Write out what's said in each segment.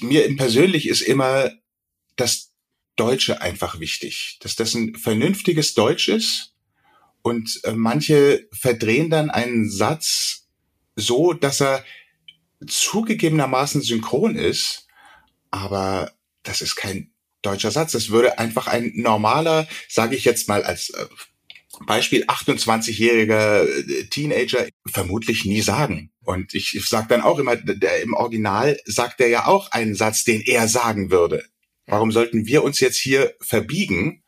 Mir persönlich ist immer das Deutsche einfach wichtig, dass das ein vernünftiges Deutsch ist und äh, manche verdrehen dann einen Satz so, dass er zugegebenermaßen synchron ist, aber das ist kein deutscher Satz. Das würde einfach ein normaler, sage ich jetzt mal als äh, Beispiel 28-jähriger äh, Teenager vermutlich nie sagen. Und ich, sage dann auch immer, der, im Original sagt er ja auch einen Satz, den er sagen würde. Warum sollten wir uns jetzt hier verbiegen?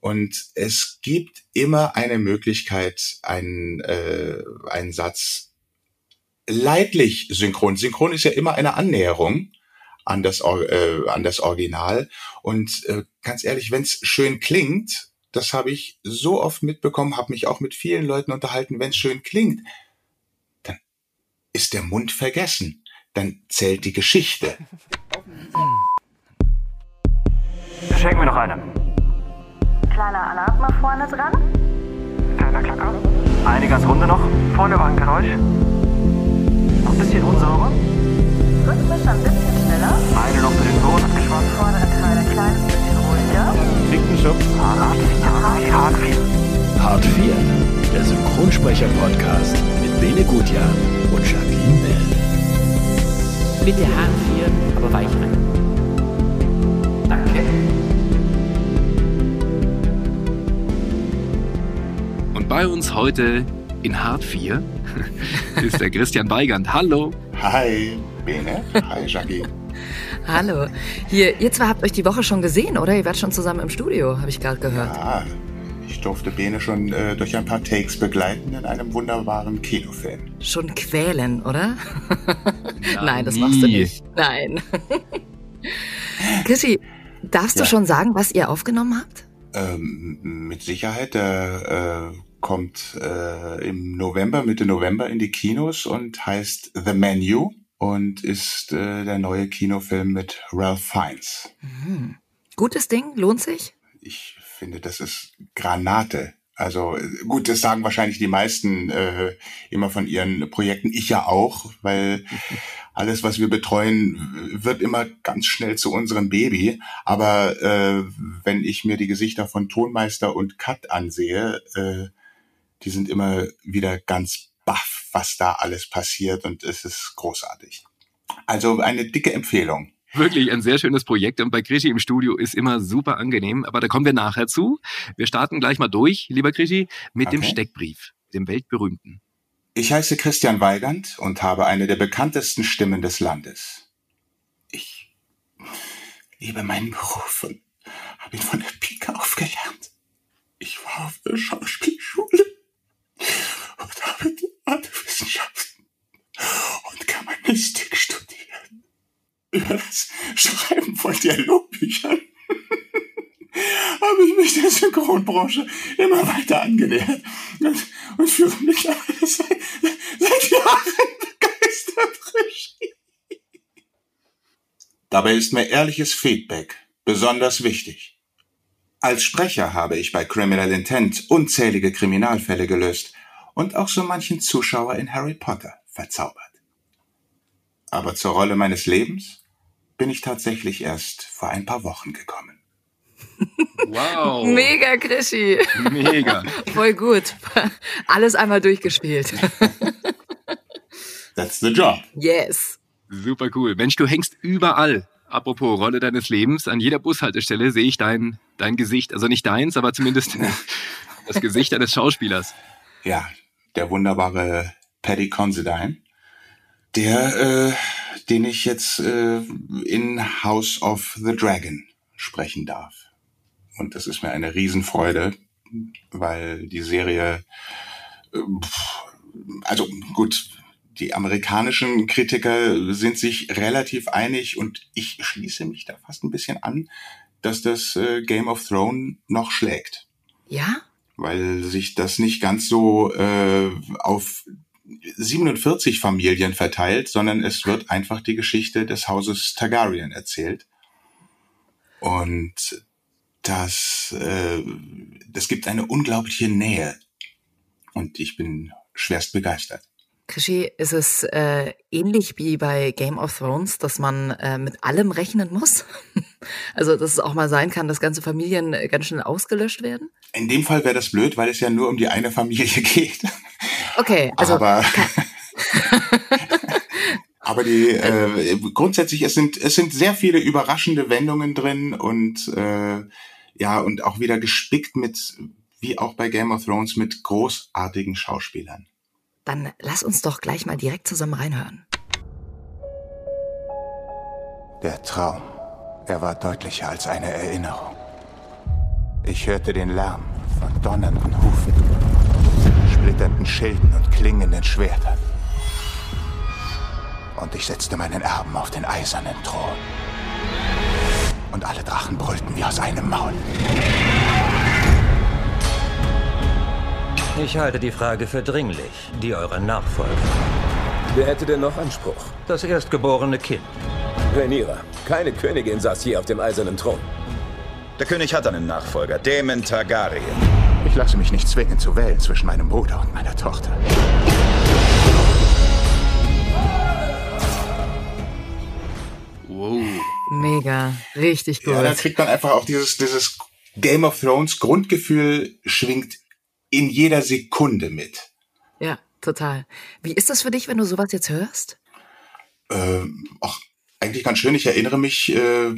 Und es gibt immer eine Möglichkeit, einen, äh, einen Satz leidlich synchron. Synchron ist ja immer eine Annäherung an das, äh, an das Original. Und äh, ganz ehrlich, wenn es schön klingt, das habe ich so oft mitbekommen, habe mich auch mit vielen Leuten unterhalten, wenn es schön klingt, dann ist der Mund vergessen. Dann zählt die Geschichte. Schenk mir noch eine. Kleiner Alarm mal vorne dran. Kleiner Klacker. Eine ganz runde noch. Vorne war ein Geräusch. Noch ein bisschen unsauber. Rhythmisch ein bisschen schneller. Eine noch für den Ton abgeschwommen. Vordere Teil bisschen ruhiger. Schubs. Hart 4. Hart 4. Hart 4. Der Synchronsprecher-Podcast mit Bene Gutjahr und Jacqueline Bell. Bitte Hart 4, aber weich rein. Danke. Und bei uns heute in Hart 4 ist der Christian Weigand. Hallo. Hi, Bene. Hi, Jackie. Hallo. Hier, ihr zwei habt euch die Woche schon gesehen, oder? Ihr wart schon zusammen im Studio, habe ich gerade gehört. Ah, ich durfte Bene schon äh, durch ein paar Takes begleiten in einem wunderbaren Kinofilm. Schon quälen, oder? Ja, Nein, das nie. machst du nicht. Nein. Chrissy, darfst Ja. du schon sagen, was ihr aufgenommen habt? Ähm, mit Sicherheit, der äh, kommt äh, im November, Mitte November in die Kinos und heißt The Menu und ist äh, der neue Kinofilm mit Ralph Fiennes. Gutes Ding, lohnt sich? Ich finde, das ist Granate. Also gut, das sagen wahrscheinlich die meisten äh, immer von ihren Projekten. Ich ja auch, weil alles, was wir betreuen, wird immer ganz schnell zu unserem Baby. Aber äh, wenn ich mir die Gesichter von Tonmeister und Cut ansehe, äh, die sind immer wieder ganz baff, was da alles passiert und es ist großartig. Also eine dicke Empfehlung. Wirklich ein sehr schönes Projekt und bei Krischi im Studio ist immer super angenehm, aber da kommen wir nachher zu. Wir starten gleich mal durch, lieber Krischi, mit dem Okay. Steckbrief, dem weltberühmten. Ich heiße Christian Weigand und habe eine der bekanntesten Stimmen des Landes. Ich liebe meinen Beruf und habe ihn von der Pike auf gelernt. Ich war auf der Schauspielschule und habe Theaterwissenschaften und Germanistik studiert. Über das Schreiben von Dialogbüchern habe ich mich der Synchronbranche immer weiter angenähert und, und führe mittlerweile seit, seit Jahren begeistert Regie. Dabei ist mir ehrliches Feedback besonders wichtig. Als Sprecher habe ich bei Criminal Intent unzählige Kriminalfälle gelöst und auch so manchen Zuschauer in Harry Potter verzaubert. Aber zur Rolle meines Lebens bin ich tatsächlich erst vor ein paar Wochen gekommen. Wow. Mega, Chrissy. Mega. Voll gut. Alles einmal durchgespielt. That's the job. Yes. Super cool. Mensch, du hängst überall. Apropos Rolle deines Lebens, an jeder Bushaltestelle sehe ich dein, dein Gesicht. Also nicht deins, aber zumindest das Gesicht eines Schauspielers. Ja, der wunderbare Paddy Considine, der, äh, den ich jetzt äh, in House of the Dragon sprechen darf. Und das ist mir eine Riesenfreude, weil die Serie, äh, also gut, die amerikanischen Kritiker sind sich relativ einig und ich schließe mich da fast ein bisschen an, dass das äh, Game of Thrones noch schlägt Ja? Weil sich das nicht ganz so äh, auf 47 Familien verteilt, sondern es wird einfach die Geschichte des Hauses Targaryen erzählt. Und das, äh, das gibt eine unglaubliche Nähe. Und ich bin schwerst begeistert. Krischi, ist es äh, ähnlich wie bei Game of Thrones, dass man äh, mit allem rechnen muss? also, dass es auch mal sein kann, dass ganze Familien äh, ganz schnell ausgelöscht werden? In dem Fall wäre das blöd, weil es ja nur um die eine Familie geht. Okay, also. Aber, aber die äh, grundsätzlich, es sind, es sind sehr viele überraschende Wendungen drin und äh, ja, und auch wieder gespickt mit, wie auch bei Game of Thrones, mit großartigen Schauspielern. Dann lass uns doch gleich mal direkt zusammen reinhören. Der Traum, er war deutlicher als eine Erinnerung. Ich hörte den Lärm von donnernden Hufen, splitternden Schilden und klingenden Schwertern. Und ich setzte meinen Erben auf den eisernen Thron. Und alle Drachen brüllten wie aus einem Maul. Ich halte die Frage für dringlich, die eurer Nachfolger. Wer hätte denn noch Anspruch? Das erstgeborene Kind. Rhaenyra. Keine Königin saß hier auf dem eisernen Thron. Der König hat einen Nachfolger, Daemon Targaryen. Ich lasse mich nicht zwingen zu wählen zwischen meinem Bruder und meiner Tochter. Wow. Mega, richtig gut. Ja, da kriegt man einfach auch dieses, dieses Game of Thrones Grundgefühl schwingt in jeder Sekunde mit. Ja, total. Wie ist das für dich, wenn du sowas jetzt hörst? Ähm, auch eigentlich ganz schön. Ich erinnere mich äh,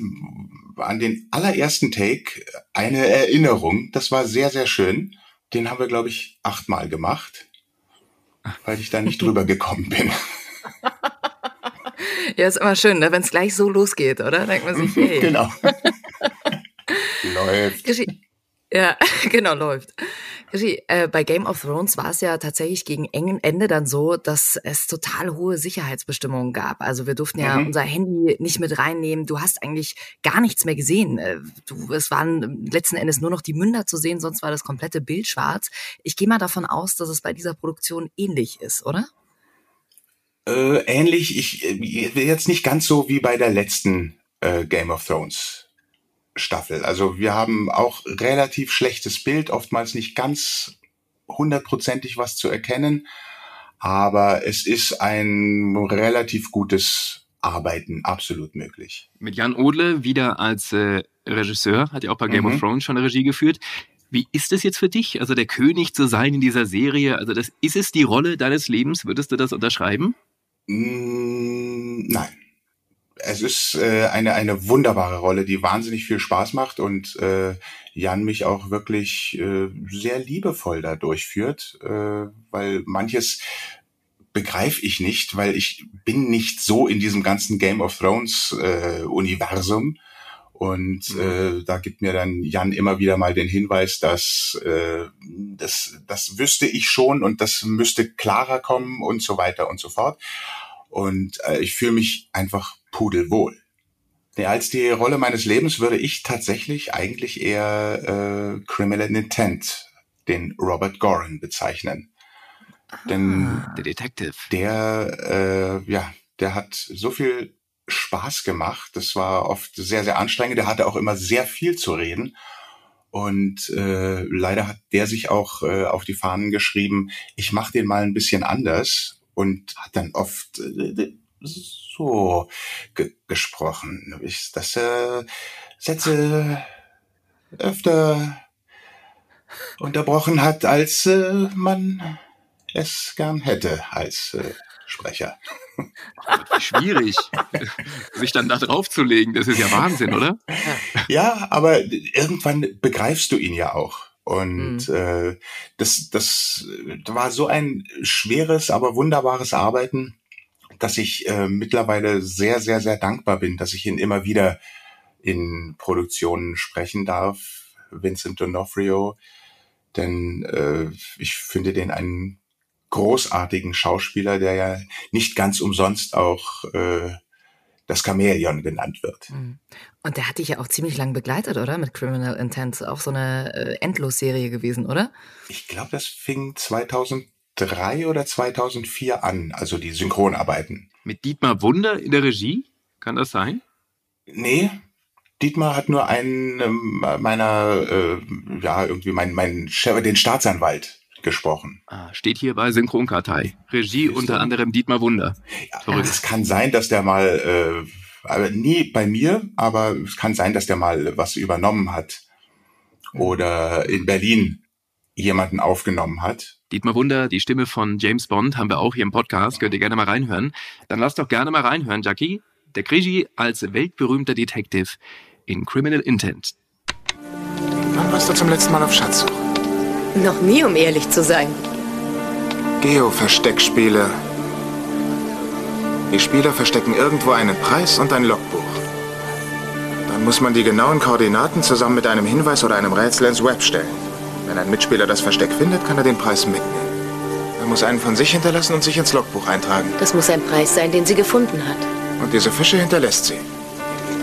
an den allerersten Take, eine Erinnerung. Das war sehr, sehr schön. Den haben wir, glaube ich, achtmal gemacht, weil ich da nicht drüber gekommen bin. Ja, ist immer schön, ne? wenn es gleich so losgeht, oder? Denkt man sich, hey. genau. Läuft. Geschi ja, genau, läuft. Geschi, äh, bei Game of Thrones war es ja tatsächlich gegen engen Ende dann so, dass es total hohe Sicherheitsbestimmungen gab. Also wir durften ja Mhm. unser Handy nicht mit reinnehmen. Du hast eigentlich gar nichts mehr gesehen. Äh, Du, es waren letzten Endes nur noch die Münder zu sehen, sonst war das komplette Bild schwarz. Ich gehe mal davon aus, dass es bei dieser Produktion ähnlich ist, oder? Äh, ähnlich, ich äh, jetzt nicht ganz so wie bei der letzten äh, Game of Thrones Staffel. Also wir haben auch relativ schlechtes Bild, oftmals nicht ganz hundertprozentig was zu erkennen, aber es ist ein relativ gutes Arbeiten absolut möglich. Mit Jan Odle wieder als äh, Regisseur, hat ja auch bei Game Mhm. of Thrones schon Regie geführt. Wie ist es jetzt für dich, also der König zu sein in dieser Serie? Also das, ist es die Rolle deines Lebens? Würdest du das unterschreiben? Mm, Nein. Es ist äh, eine, eine wunderbare Rolle, die wahnsinnig viel Spaß macht und äh, Jan mich auch wirklich äh, sehr liebevoll da durchführt, äh, weil manches begreife ich nicht, weil ich bin nicht so in diesem ganzen Game of Thrones äh, Universum. Und äh, da gibt mir dann Jan immer wieder mal den Hinweis, dass äh, das, das wüsste ich schon und das müsste klarer kommen und so weiter und so fort. Und äh, ich fühle mich einfach pudelwohl. Ja, als die Rolle meines Lebens würde ich tatsächlich eigentlich eher äh, Criminal Intent, den Robert Goran bezeichnen. Denn Der Detective. der, äh, ja, der hat so viel Spaß gemacht. Das war oft sehr, sehr anstrengend. Der hatte auch immer sehr viel zu reden. Und äh, leider hat der sich auch äh, auf die Fahnen geschrieben, ich mache den mal ein bisschen anders und hat dann oft äh, so ge gesprochen. Ich, das äh, Sätze öfter unterbrochen hat, als äh, man es gern hätte als äh, Sprecher. Schwierig, sich dann da drauf zu legen. Das ist ja Wahnsinn, oder? Ja, aber irgendwann begreifst du ihn ja auch. Und Mhm. äh, das, das war so ein schweres, aber wunderbares Arbeiten, dass ich äh, mittlerweile sehr, sehr, sehr dankbar bin, dass ich ihn immer wieder in Produktionen sprechen darf, Vincent D'Onofrio. Denn äh, ich finde den einen großartigen Schauspieler, der ja nicht ganz umsonst auch äh, das Chamäleon genannt wird. Mhm. Und der hat dich ja auch ziemlich lang begleitet, oder? Mit Criminal Intent. Auch so eine äh, Endlosserie gewesen, oder? Ich glaube, das fing 2003 oder 2004 an, also die Synchronarbeiten. Mit Dietmar Wunder in der Regie? Kann das sein? Nee, Dietmar hat nur einen ähm, meiner, äh, ja, irgendwie mein, mein Chef, den Staatsanwalt gesprochen. Ah, steht hier bei Synchronkartei. Regie unter anderem Dietmar Wunder. Ja, es kann sein, dass der mal, äh, aber nie bei mir, aber es kann sein, dass der mal was übernommen hat oder in Berlin jemanden aufgenommen hat. Dietmar Wunder, die Stimme von James Bond, haben wir auch hier im Podcast. Könnt ihr gerne mal reinhören. Dann lasst doch gerne mal reinhören, Jackie. Der Krigi als weltberühmter Detective in Criminal Intent. Wann warst du zum letzten Mal auf Schatzsuche? Noch nie, um ehrlich zu sein. Geo-Versteckspiele. Die Spieler verstecken irgendwo einen Preis und ein Logbuch. Dann muss man die genauen Koordinaten zusammen mit einem Hinweis oder einem Rätsel ins Web stellen. Wenn ein Mitspieler das Versteck findet, kann er den Preis mitnehmen. Er muss einen von sich hinterlassen und sich ins Logbuch eintragen. Das muss ein Preis sein, den sie gefunden hat. Und diese Fische hinterlässt sie.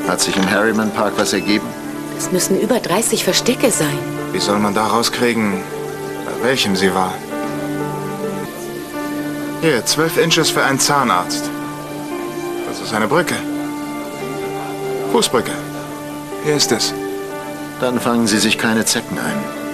Hat sich im Harriman Park was ergeben? Es müssen über 30 Verstecke sein. Wie soll man da rauskriegen, bei welchem sie war? Hier, 12 Inches für einen Zahnarzt. Das ist eine Brücke. Fußbrücke. Hier ist es. Dann fangen Sie sich keine Zecken ein.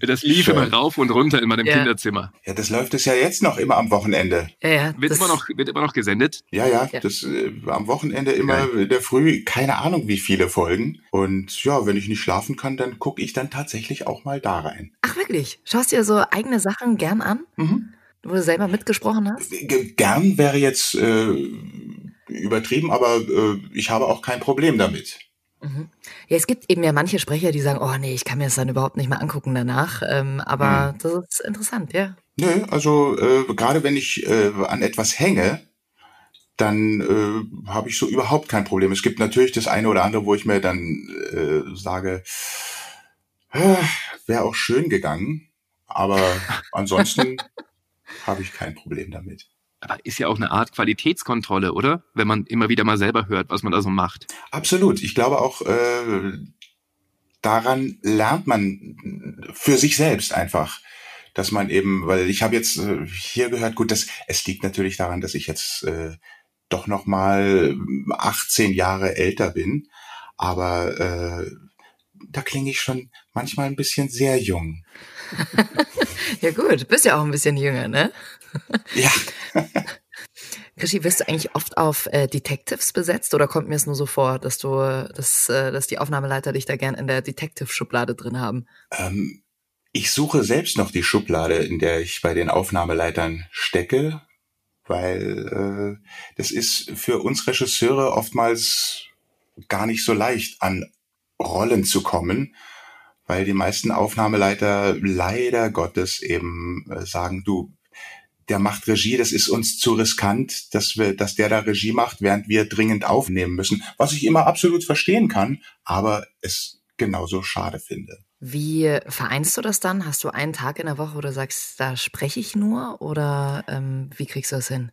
Das lief Schön. immer rauf und runter in meinem Ja. Kinderzimmer. Ja, das läuft es ja jetzt noch immer am Wochenende. Ja, ja. Wird immer, noch, wird immer noch gesendet? Ja, ja, Ja. das äh, am Wochenende immer in der Früh, keine Ahnung wie viele Folgen. Und ja, wenn ich nicht schlafen kann, dann gucke ich dann tatsächlich auch mal da rein. Ach wirklich? Schaust dir so eigene Sachen gern an? Mhm. Wo du selber mitgesprochen hast? G- Gern wäre jetzt äh, übertrieben, aber äh, ich habe auch kein Problem damit. Mhm. Ja, es gibt eben ja manche Sprecher, die sagen, oh nee, ich kann mir das dann überhaupt nicht mehr angucken danach. Ähm, aber Hm. das ist interessant, ja. Nö, also äh, gerade wenn ich äh, an etwas hänge, dann äh, habe ich so überhaupt kein Problem. Es gibt natürlich das eine oder andere, wo ich mir dann äh, sage, äh, wäre auch schön gegangen, aber ansonsten habe ich kein Problem damit. Aber ist ja auch eine Art Qualitätskontrolle, oder? Wenn man immer wieder mal selber hört, was man da so macht. Absolut. Ich glaube auch, äh, daran lernt man für sich selbst einfach, dass man eben, weil ich habe jetzt äh, hier gehört, gut, das, es liegt natürlich daran, dass ich jetzt äh, doch noch mal 18 Jahre älter bin, aber äh, da klinge ich schon manchmal ein bisschen sehr jung. Ja gut, bist ja auch ein bisschen jünger, ne? Ja. Krischi, wirst du eigentlich oft auf äh, Detectives besetzt oder kommt mir es nur so vor, dass du, dass, äh, dass die Aufnahmeleiter dich da gern in der Detective-Schublade drin haben? Ähm, ich suche selbst noch die Schublade, in der ich bei den Aufnahmeleitern stecke, weil äh, das ist für uns Regisseure oftmals gar nicht so leicht, an Rollen zu kommen, weil die meisten Aufnahmeleiter leider Gottes eben äh, sagen, du, der macht Regie, das ist uns zu riskant, dass wir, dass der da Regie macht, während wir dringend aufnehmen müssen. Was ich immer absolut verstehen kann, aber es genauso schade finde. Wie vereinst du das dann? Hast du einen Tag in der Woche, wo du sagst, da spreche ich nur oder ähm, wie kriegst du das hin?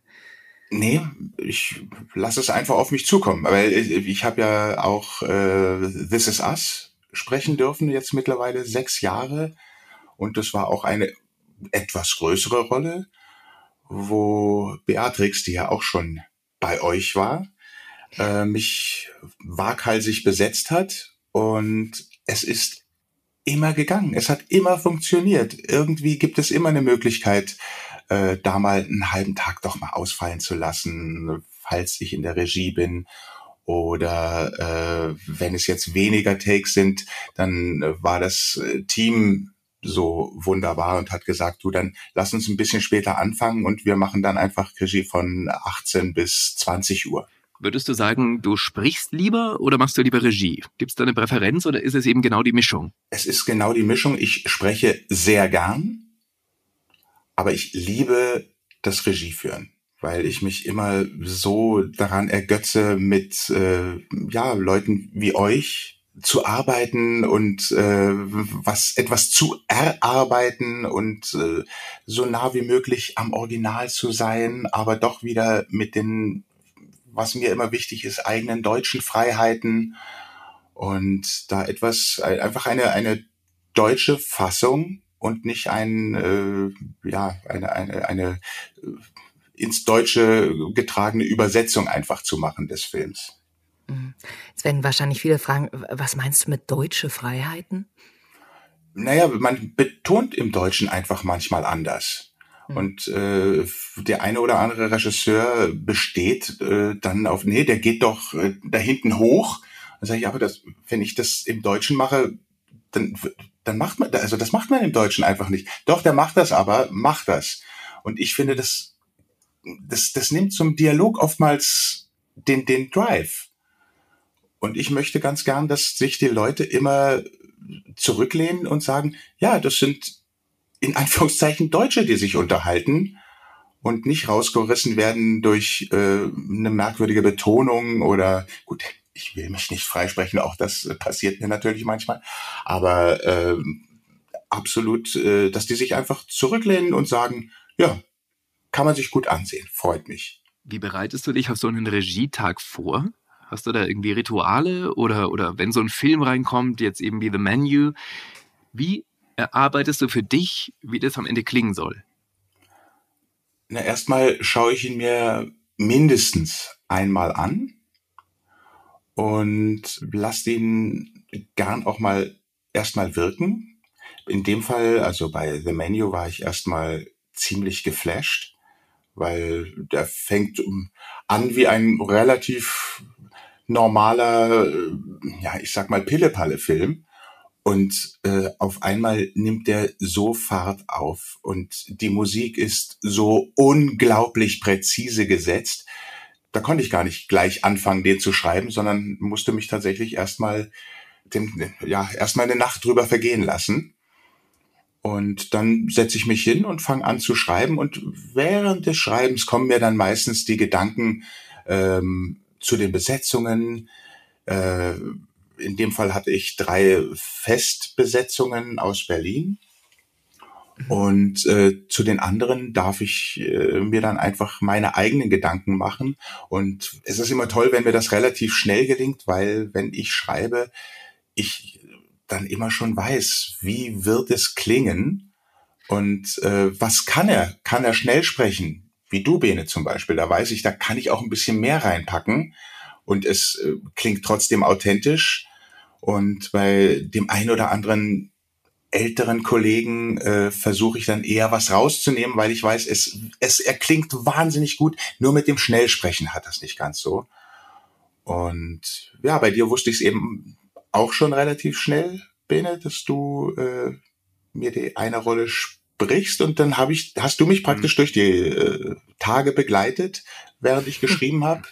Nee, ich lasse es einfach auf mich zukommen. Aber ich, ich habe ja auch äh, This Is Us sprechen dürfen, jetzt mittlerweile sechs Jahre. Und das war auch eine etwas größere Rolle, wo Beatrix, die ja auch schon bei euch war, äh, mich waghalsig besetzt hat. Und es ist immer gegangen. Es hat immer funktioniert. Irgendwie gibt es immer eine Möglichkeit, äh, da mal einen halben Tag doch mal ausfallen zu lassen, falls ich in der Regie bin. Oder äh, wenn es jetzt weniger Takes sind, dann war das äh, Team so wunderbar und hat gesagt, du, dann lass uns ein bisschen später anfangen und wir machen dann einfach Regie von 18 bis 20 Uhr. Würdest du sagen, du sprichst lieber oder machst du lieber Regie? Gibt es da eine Präferenz oder ist es eben genau die Mischung? Es ist genau die Mischung. Ich spreche sehr gern, aber ich liebe das Regieführen, weil ich mich immer so daran ergötze, mit äh, ja Leuten wie euch zu arbeiten und äh, was etwas zu erarbeiten und äh, so nah wie möglich am Original zu sein, aber doch wieder mit den, was mir immer wichtig ist, eigenen deutschen Freiheiten und da etwas einfach eine eine deutsche Fassung und nicht ein äh, ja eine eine eine ins Deutsche getragene Übersetzung einfach zu machen des Films. Mhm. Jetzt werden wahrscheinlich viele fragen, was meinst du mit deutsche Freiheiten? Naja, man betont im Deutschen einfach manchmal anders. Mhm. Und äh, der eine oder andere Regisseur besteht äh, dann auf, nee, der geht doch äh, da hinten hoch. Dann sage ich, aber das, wenn ich das im Deutschen mache, dann, dann macht man, also das macht man im Deutschen einfach nicht. Doch, der macht das aber, macht das. Und ich finde, das, das, das nimmt zum Dialog oftmals den, den Drive. Und ich möchte ganz gern, dass sich die Leute immer zurücklehnen und sagen, ja, das sind in Anführungszeichen Deutsche, die sich unterhalten und nicht rausgerissen werden durch äh, eine merkwürdige Betonung oder gut, ich will mich nicht freisprechen, auch das passiert mir natürlich manchmal, aber äh, absolut, äh, dass die sich einfach zurücklehnen und sagen, ja, kann man sich gut ansehen, freut mich. Wie bereitest du dich auf so einen Regietag vor? Hast du da irgendwie Rituale oder, oder wenn so ein Film reinkommt, jetzt eben wie The Menu, wie erarbeitest du für dich, wie das am Ende klingen soll? Na, erstmal schaue ich ihn mir mindestens einmal an und lasse ihn gern auch mal erstmal wirken. In dem Fall, also bei The Menu war ich erstmal ziemlich geflasht, weil der fängt an wie ein relativ normaler, ja, ich sag mal Pille-Palle-Film. Und äh, auf einmal nimmt der so Fahrt auf und die Musik ist so unglaublich präzise gesetzt. Da konnte ich gar nicht gleich anfangen, den zu schreiben, sondern musste mich tatsächlich erstmal ja, erstmal eine Nacht drüber vergehen lassen. Und dann setze ich mich hin und fange an zu schreiben. Und während des Schreibens kommen mir dann meistens die Gedanken ähm, zu den Besetzungen, äh, in dem Fall hatte ich drei Festbesetzungen aus Berlin. Mhm. Und äh, zu den anderen darf ich äh, mir dann einfach meine eigenen Gedanken machen. Und es ist immer toll, wenn mir das relativ schnell gelingt, weil wenn ich schreibe, ich dann immer schon weiß, wie wird es klingen und äh, was kann er? Kann er schnell sprechen? Wie du, Bene zum Beispiel. Da weiß ich, da kann ich auch ein bisschen mehr reinpacken und es äh, klingt trotzdem authentisch. Und bei dem einen oder anderen älteren Kollegen äh, versuche ich dann eher was rauszunehmen, weil ich weiß, es, es er klingt wahnsinnig gut. Nur mit dem Schnellsprechen hat das nicht ganz so. Und ja, bei dir wusste ich es eben auch schon relativ schnell, Bene, dass du äh, mir die eine Rolle sprichst und dann habe ich, hast du mich praktisch mhm. durch die äh, Tage begleitet, während ich geschrieben habe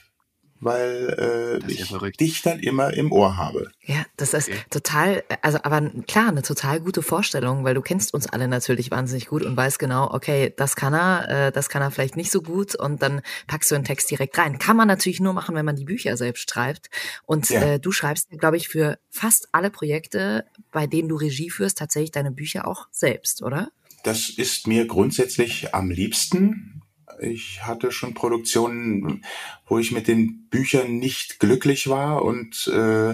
weil äh, ich dich dann immer im Ohr habe. Ja, das ist okay. total, also aber klar, eine total gute Vorstellung, weil du kennst uns alle natürlich wahnsinnig gut und weißt genau, okay, das kann er, äh, das kann er vielleicht nicht so gut und dann packst du einen Text direkt rein. Kann man natürlich nur machen, wenn man die Bücher selbst schreibt. Und ja. äh, du schreibst, glaube ich, für fast alle Projekte, bei denen du Regie führst, tatsächlich deine Bücher auch selbst, oder? Das ist mir grundsätzlich am liebsten ich hatte schon Produktionen, wo ich mit den Büchern nicht glücklich war und äh,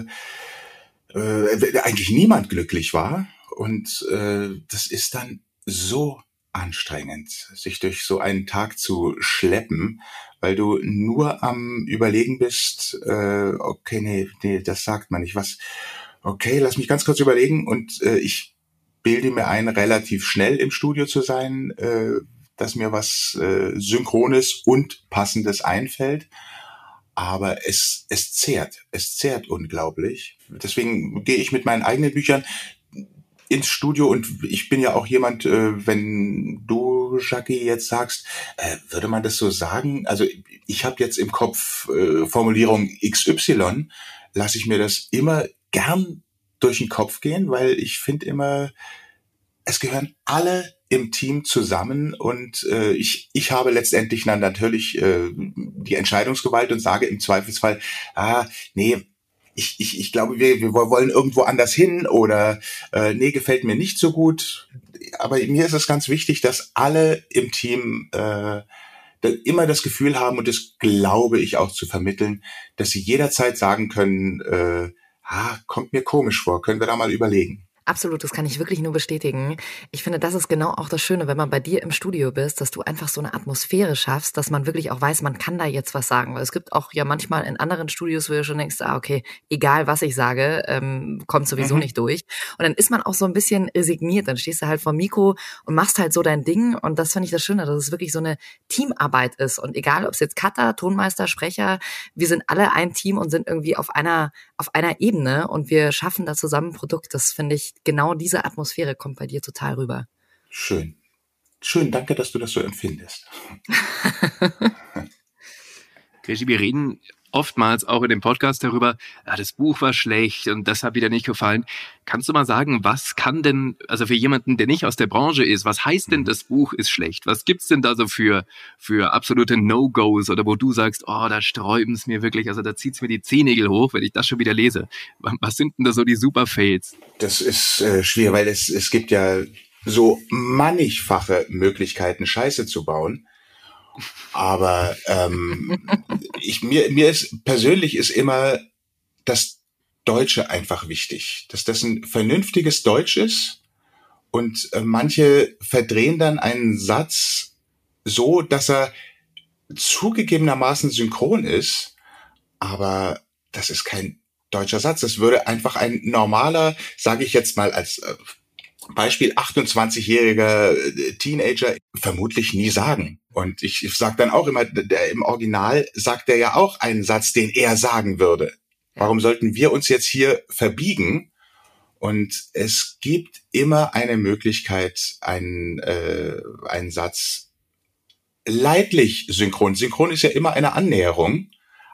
äh, eigentlich niemand glücklich war. Und äh, das ist dann so anstrengend, sich durch so einen Tag zu schleppen, weil du nur am Überlegen bist, äh, okay, nee, nee, das sagt man nicht. Was, okay, lass mich ganz kurz überlegen und äh, ich bilde mir ein, relativ schnell im Studio zu sein, äh, dass mir was äh, Synchrones und Passendes einfällt. Aber es, es zehrt, es zehrt unglaublich. Deswegen gehe ich mit meinen eigenen Büchern ins Studio und ich bin ja auch jemand, äh, wenn du, Jackie, jetzt sagst, äh, würde man das so sagen? Also ich habe jetzt im Kopf äh, Formulierung XY, lasse ich mir das immer gern durch den Kopf gehen, weil ich finde immer, es gehören alle im Team zusammen und äh, ich, ich habe letztendlich dann natürlich äh, die Entscheidungsgewalt und sage im Zweifelsfall, ah, nee, ich, ich, ich glaube, wir, wir wollen irgendwo anders hin oder äh, nee, gefällt mir nicht so gut. Aber mir ist es ganz wichtig, dass alle im Team äh, immer das Gefühl haben, und das glaube ich auch zu vermitteln, dass sie jederzeit sagen können, äh, ah, kommt mir komisch vor, können wir da mal überlegen. Absolut, das kann ich wirklich nur bestätigen. Ich finde, das ist genau auch das Schöne, wenn man bei dir im Studio bist, dass du einfach so eine Atmosphäre schaffst, dass man wirklich auch weiß, man kann da jetzt was sagen. Weil es gibt auch ja manchmal in anderen Studios, wo du schon denkst, ah, okay, egal was ich sage, ähm, kommt sowieso mhm. nicht durch. Und dann ist man auch so ein bisschen resigniert. Dann stehst du halt vor Mikro und machst halt so dein Ding. Und das finde ich das Schöne, dass es wirklich so eine Teamarbeit ist. Und egal, ob es jetzt Cutter, Tonmeister, Sprecher, wir sind alle ein Team und sind irgendwie auf einer, auf einer Ebene und wir schaffen da zusammen ein Produkt. Das finde ich genau diese Atmosphäre kommt bei dir total rüber. Schön. Schön, danke, dass du das so empfindest. Krischi, wir reden oftmals auch in dem Podcast darüber, ja, das Buch war schlecht und das hat wieder nicht gefallen. Kannst du mal sagen, was kann denn, also für jemanden, der nicht aus der Branche ist, was heißt denn, mhm. das Buch ist schlecht? Was gibt's denn da so für, für absolute No-Gos oder wo du sagst, oh, da sträuben's mir wirklich, also da zieht's mir die Zehennägel hoch, wenn ich das schon wieder lese. Was sind denn da so die Super-Fails? Das ist äh, schwer, weil es, es gibt ja so mannigfache Möglichkeiten, Scheiße zu bauen. Aber ähm, ich, mir, mir ist persönlich ist immer das Deutsche einfach wichtig, dass das ein vernünftiges Deutsch ist und äh, manche verdrehen dann einen Satz so, dass er zugegebenermaßen synchron ist, aber das ist kein deutscher Satz. Das würde einfach ein normaler, sage ich jetzt mal als äh, Beispiel 28-jähriger äh, Teenager vermutlich nie sagen. Und ich, ich sage dann auch immer, der, im Original sagt er ja auch einen Satz, den er sagen würde. Warum sollten wir uns jetzt hier verbiegen? Und es gibt immer eine Möglichkeit, einen, äh, einen Satz leidlich synchron. Synchron ist ja immer eine Annäherung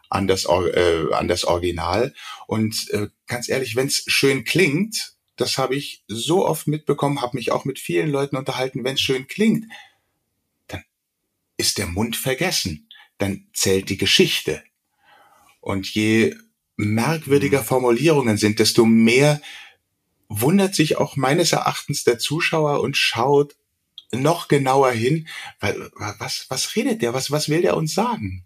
an das, äh, an das Original. Und äh, ganz ehrlich, wenn es schön klingt, das habe ich so oft mitbekommen, habe mich auch mit vielen Leuten unterhalten, wenn es schön klingt, dann ist der Mund vergessen, dann zählt die Geschichte. Und je merkwürdiger mhm. Formulierungen sind, desto mehr wundert sich auch meines Erachtens der Zuschauer und schaut noch genauer hin, weil was was redet der, was was will der uns sagen?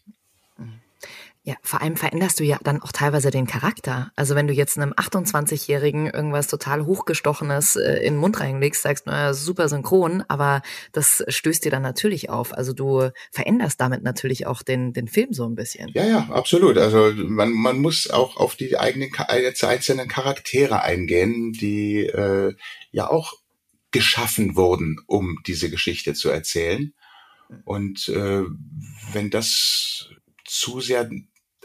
Ja, vor allem veränderst du ja dann auch teilweise den Charakter. Also wenn du jetzt einem 28-Jährigen irgendwas total hochgestochenes äh, in den Mund reinlegst, sagst, naja, super synchron, aber das stößt dir dann natürlich auf. Also du veränderst damit natürlich auch den, den Film so ein bisschen. Ja, ja, absolut. Also man, man muss auch auf die eigenen einzelnen Charaktere eingehen, die äh, ja auch geschaffen wurden, um diese Geschichte zu erzählen. Und äh, wenn das zu sehr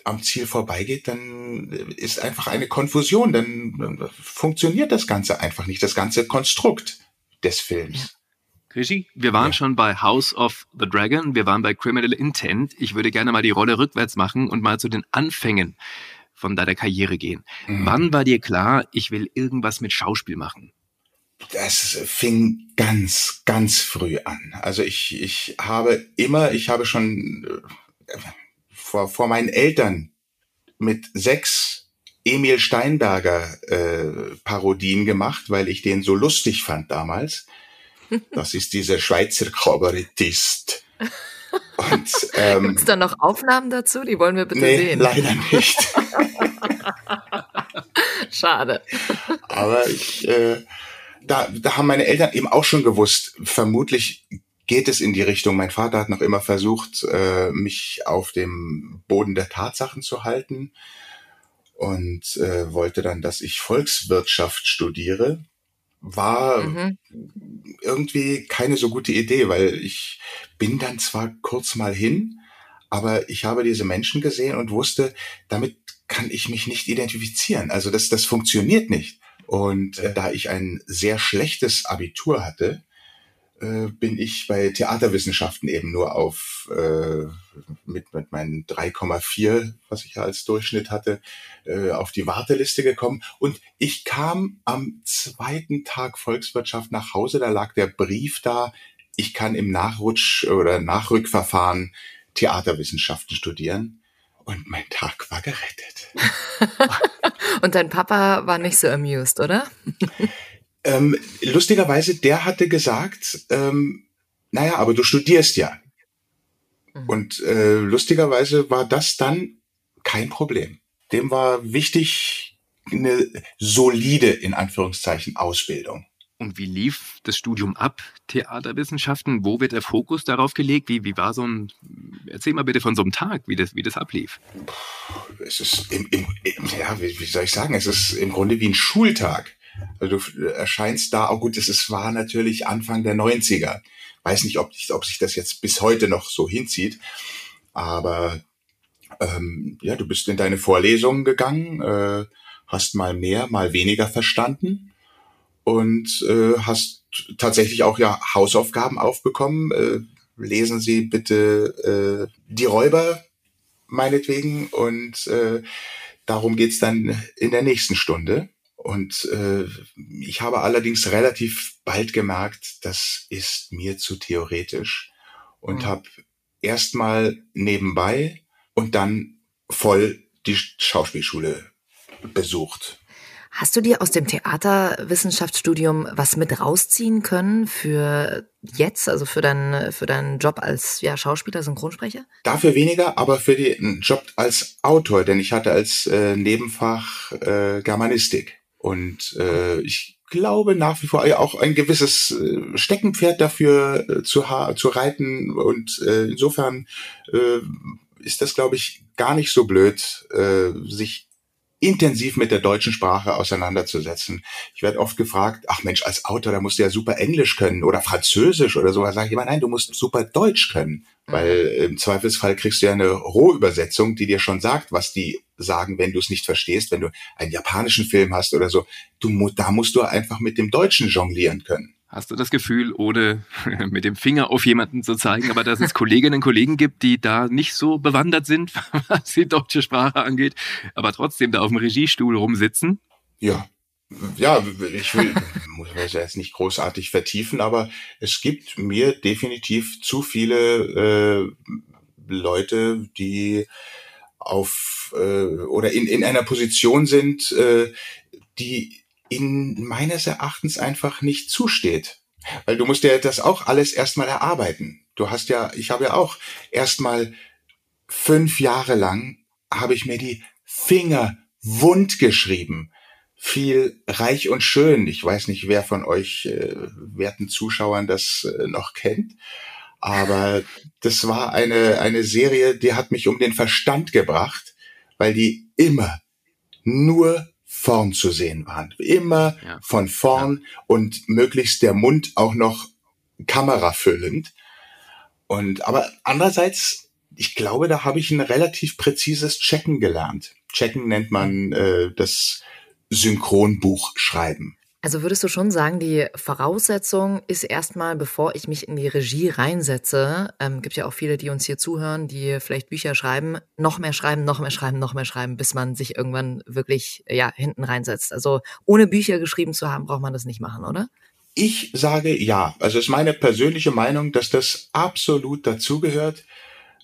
am Ziel vorbeigeht, dann ist einfach eine Konfusion, dann funktioniert das Ganze einfach nicht, das ganze Konstrukt des Films. Regie, wir waren ja. schon bei House of the Dragon, wir waren bei Criminal Intent. Ich würde gerne mal die Rolle rückwärts machen und mal zu den Anfängen von deiner Karriere gehen. Mhm. Wann war dir klar, ich will irgendwas mit Schauspiel machen? Das fing ganz, ganz früh an. Also ich, ich habe immer, ich habe schon äh, vor, vor meinen Eltern mit sechs Emil Steinberger äh, Parodien gemacht, weil ich den so lustig fand damals. Das ist dieser Schweizer Kabarettist. Und, ähm, Gibt es da noch Aufnahmen dazu? Die wollen wir bitte nee, sehen. leider nicht. Schade. Aber ich, äh, da, da haben meine Eltern eben auch schon gewusst, vermutlich geht es in die Richtung. Mein Vater hat noch immer versucht, äh, mich auf dem Boden der Tatsachen zu halten und äh, wollte dann, dass ich Volkswirtschaft studiere. War mhm. irgendwie keine so gute Idee, weil ich bin dann zwar kurz mal hin, aber ich habe diese Menschen gesehen und wusste, damit kann ich mich nicht identifizieren. Also das, das funktioniert nicht. Und äh, da ich ein sehr schlechtes Abitur hatte, äh, bin ich bei Theaterwissenschaften eben nur auf äh, mit, mit meinen 3,4, was ich ja als Durchschnitt hatte, äh, auf die Warteliste gekommen. Und ich kam am zweiten Tag Volkswirtschaft nach Hause, da lag der Brief da, ich kann im Nachrutsch oder Nachrückverfahren Theaterwissenschaften studieren. Und mein Tag war gerettet. Und dein Papa war nicht so amused, oder? Ähm, lustigerweise, der hatte gesagt, ähm, naja, aber du studierst ja. Mhm. Und äh, lustigerweise war das dann kein Problem. Dem war wichtig, eine solide, in Anführungszeichen, Ausbildung. Und wie lief das Studium ab, Theaterwissenschaften? Wo wird der Fokus darauf gelegt? Wie, wie war so ein, erzähl mal bitte von so einem Tag, wie das, wie das ablief. Es ist im, im, im ja, wie, wie soll ich sagen, es ist im Grunde wie ein Schultag. Also du erscheinst da, oh gut, es war natürlich Anfang der 90er. Weiß nicht, ob, ob sich das jetzt bis heute noch so hinzieht, aber ähm, ja, du bist in deine Vorlesungen gegangen, äh, hast mal mehr, mal weniger verstanden und äh, hast tatsächlich auch ja Hausaufgaben aufbekommen. Äh, lesen Sie bitte äh, die Räuber meinetwegen und äh, darum geht's dann in der nächsten Stunde. Und äh, ich habe allerdings relativ bald gemerkt, das ist mir zu theoretisch und mhm. habe erstmal nebenbei und dann voll die Schauspielschule besucht. Hast du dir aus dem Theaterwissenschaftsstudium was mit rausziehen können für jetzt, also für deinen, für deinen Job als ja, Schauspieler, Synchronsprecher? Dafür weniger, aber für den Job als Autor, denn ich hatte als äh, Nebenfach äh, Germanistik. Und äh, ich glaube nach wie vor auch ein gewisses äh, Steckenpferd dafür äh, zu, zu reiten. Und äh, insofern äh, ist das, glaube ich, gar nicht so blöd, äh, sich intensiv mit der deutschen Sprache auseinanderzusetzen. Ich werde oft gefragt, ach Mensch, als Autor, da musst du ja super Englisch können oder Französisch oder so. Da sage ich immer, nein, du musst super Deutsch können. Mhm. Weil im Zweifelsfall kriegst du ja eine Rohübersetzung, die dir schon sagt, was die sagen, wenn du es nicht verstehst, wenn du einen japanischen Film hast oder so. Du, da musst du einfach mit dem Deutschen jonglieren können. Hast du das Gefühl, ohne mit dem Finger auf jemanden zu zeigen, aber dass es Kolleginnen und Kollegen gibt, die da nicht so bewandert sind, was die deutsche Sprache angeht, aber trotzdem da auf dem Regiestuhl rumsitzen? Ja. Ja, ich will, muss das jetzt nicht großartig vertiefen, aber es gibt mir definitiv zu viele äh, Leute, die auf äh, oder in, in einer Position sind, äh, die in meines Erachtens einfach nicht zusteht. Weil du musst ja das auch alles erstmal erarbeiten. Du hast ja, ich habe ja auch erstmal fünf Jahre lang habe ich mir die Finger wund geschrieben. Viel reich und schön. Ich weiß nicht, wer von euch äh, werten Zuschauern das äh, noch kennt. Aber das war eine, eine Serie, die hat mich um den Verstand gebracht, weil die immer nur vorn zu sehen waren. Immer ja. von vorn ja. und möglichst der Mund auch noch kamerafüllend. Und aber andererseits, ich glaube, da habe ich ein relativ präzises Checken gelernt. Checken nennt man äh, das Synchronbuch schreiben. Also würdest du schon sagen, die Voraussetzung ist erstmal, bevor ich mich in die Regie reinsetze, ähm, gibt ja auch viele, die uns hier zuhören, die vielleicht Bücher schreiben, noch mehr schreiben, noch mehr schreiben, noch mehr schreiben, bis man sich irgendwann wirklich ja hinten reinsetzt. Also ohne Bücher geschrieben zu haben, braucht man das nicht machen, oder? Ich sage ja. Also es ist meine persönliche Meinung, dass das absolut dazugehört,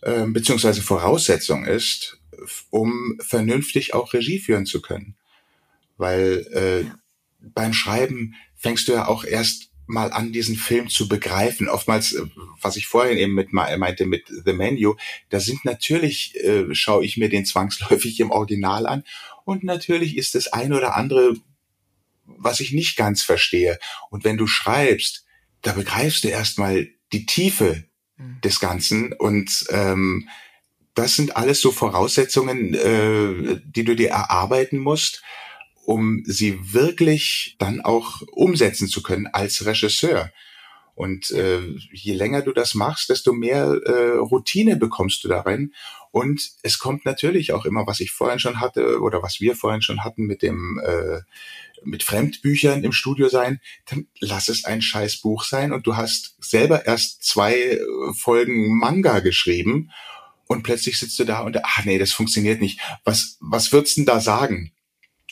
äh, beziehungsweise Voraussetzung ist, um vernünftig auch Regie führen zu können. Weil äh, ja beim Schreiben fängst du ja auch erst mal an, diesen Film zu begreifen. Oftmals, äh, was ich vorhin eben mit meinte mit The Menu, da sind natürlich, äh, schaue ich mir den zwangsläufig im Original an und natürlich ist das ein oder andere, was ich nicht ganz verstehe. Und wenn du schreibst, da begreifst du erstmal die Tiefe mhm. des Ganzen und ähm, das sind alles so Voraussetzungen, äh, die du dir erarbeiten musst um sie wirklich dann auch umsetzen zu können als Regisseur. Und äh, je länger du das machst, desto mehr äh, Routine bekommst du darin. Und es kommt natürlich auch immer, was ich vorhin schon hatte oder was wir vorhin schon hatten mit dem äh, mit Fremdbüchern im Studio sein, dann lass es ein Scheißbuch sein und du hast selber erst zwei äh, Folgen Manga geschrieben und plötzlich sitzt du da und ach nee, das funktioniert nicht. Was was würdest du denn da sagen?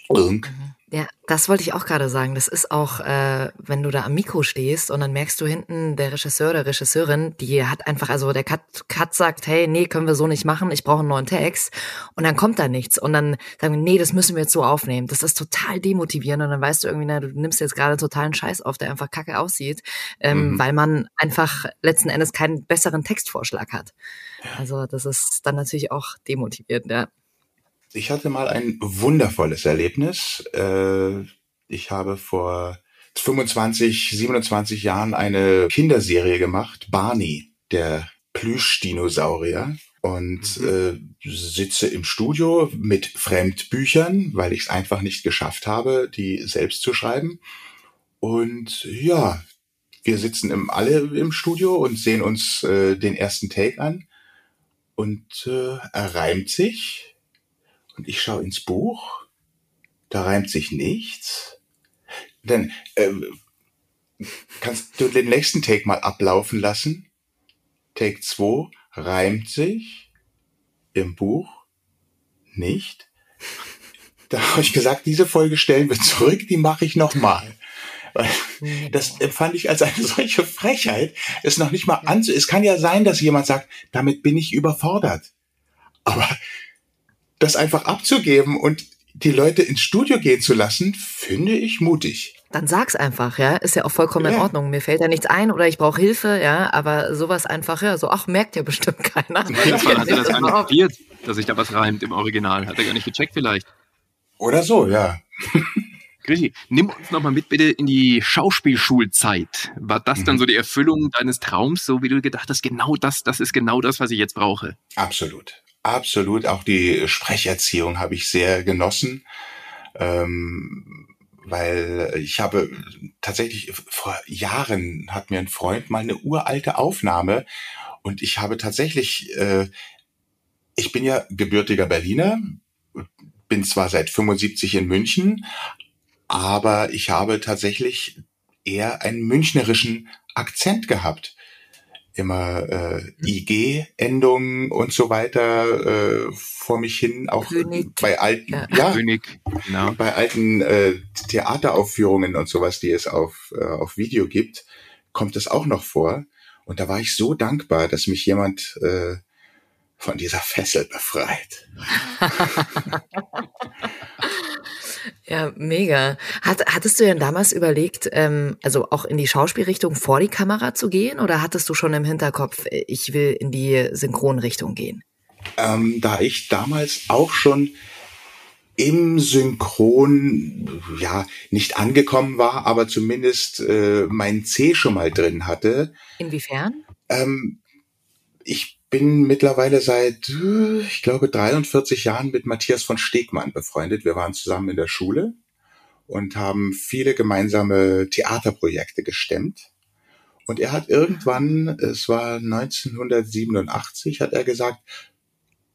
Unk. Mhm. Ja, das wollte ich auch gerade sagen. Das ist auch, äh, wenn du da am Mikro stehst und dann merkst du hinten, der Regisseur, der Regisseurin, die hat einfach, also der Cut, Cut sagt, hey, nee, können wir so nicht machen, ich brauche einen neuen Text. Und dann kommt da nichts. Und dann sagen wir, nee, das müssen wir jetzt so aufnehmen. Das ist total demotivierend. Und dann weißt du irgendwie, na, du nimmst jetzt gerade totalen Scheiß auf, der einfach kacke aussieht, ähm, mhm. weil man einfach letzten Endes keinen besseren Textvorschlag hat. Also das ist dann natürlich auch demotivierend, ja. Ich hatte mal ein wundervolles Erlebnis. Äh, ich habe vor 25, 27 Jahren eine Kinderserie gemacht, Barney, der Plüschdinosaurier. Und mhm. äh, sitze im Studio mit Fremdbüchern, weil ich es einfach nicht geschafft habe, die selbst zu schreiben. Und ja, wir sitzen im, alle im Studio und sehen uns äh, den ersten Take an. Und äh, er reimt sich. Und ich schaue ins Buch. Da reimt sich nichts. Dann äh, kannst du den nächsten Take mal ablaufen lassen. Take 2 reimt sich im Buch nicht. Da habe ich gesagt, diese Folge stellen wir zurück, die mache ich nochmal. Das empfand ich als eine solche Frechheit, es noch nicht mal anzu. Es kann ja sein, dass jemand sagt, damit bin ich überfordert. Aber das einfach abzugeben und die Leute ins Studio gehen zu lassen, finde ich mutig. Dann sag's einfach, ja. Ist ja auch vollkommen ja. in Ordnung. Mir fällt ja nichts ein oder ich brauche Hilfe, ja. Aber sowas einfach, ja, so, ach, merkt ja bestimmt keiner. Fall hat er das kapiert, dass sich da was reimt im Original. Hat er gar nicht gecheckt vielleicht. Oder so, ja. Grigi, nimm uns nochmal mit bitte in die Schauspielschulzeit. War das mhm. dann so die Erfüllung deines Traums, so wie du gedacht hast, genau das, das ist genau das, was ich jetzt brauche? Absolut. Absolut. Auch die Sprecherziehung habe ich sehr genossen. Ähm, weil ich habe tatsächlich vor Jahren hat mir ein Freund mal eine uralte Aufnahme und ich habe tatsächlich, äh, ich bin ja gebürtiger Berliner, bin zwar seit 75 in München, aber ich habe tatsächlich eher einen münchnerischen Akzent gehabt. Immer äh, mhm. IG-Endungen und so weiter äh, vor mich hin, auch König. bei alten, ja, ja König, genau. bei alten äh, Theateraufführungen und sowas, die es auf, äh, auf Video gibt, kommt es auch noch vor. Und da war ich so dankbar, dass mich jemand äh, von dieser Fessel befreit. Ja, mega. Hat, hattest du denn damals überlegt, ähm, also auch in die Schauspielrichtung vor die Kamera zu gehen oder hattest du schon im Hinterkopf, ich will in die Synchronrichtung gehen? Ähm, da ich damals auch schon im Synchron ja nicht angekommen war, aber zumindest äh, mein C schon mal drin hatte. Inwiefern? Ähm, ich bin mittlerweile seit, ich glaube, 43 Jahren mit Matthias von Stegmann befreundet. Wir waren zusammen in der Schule und haben viele gemeinsame Theaterprojekte gestemmt. Und er hat irgendwann, es war 1987, hat er gesagt,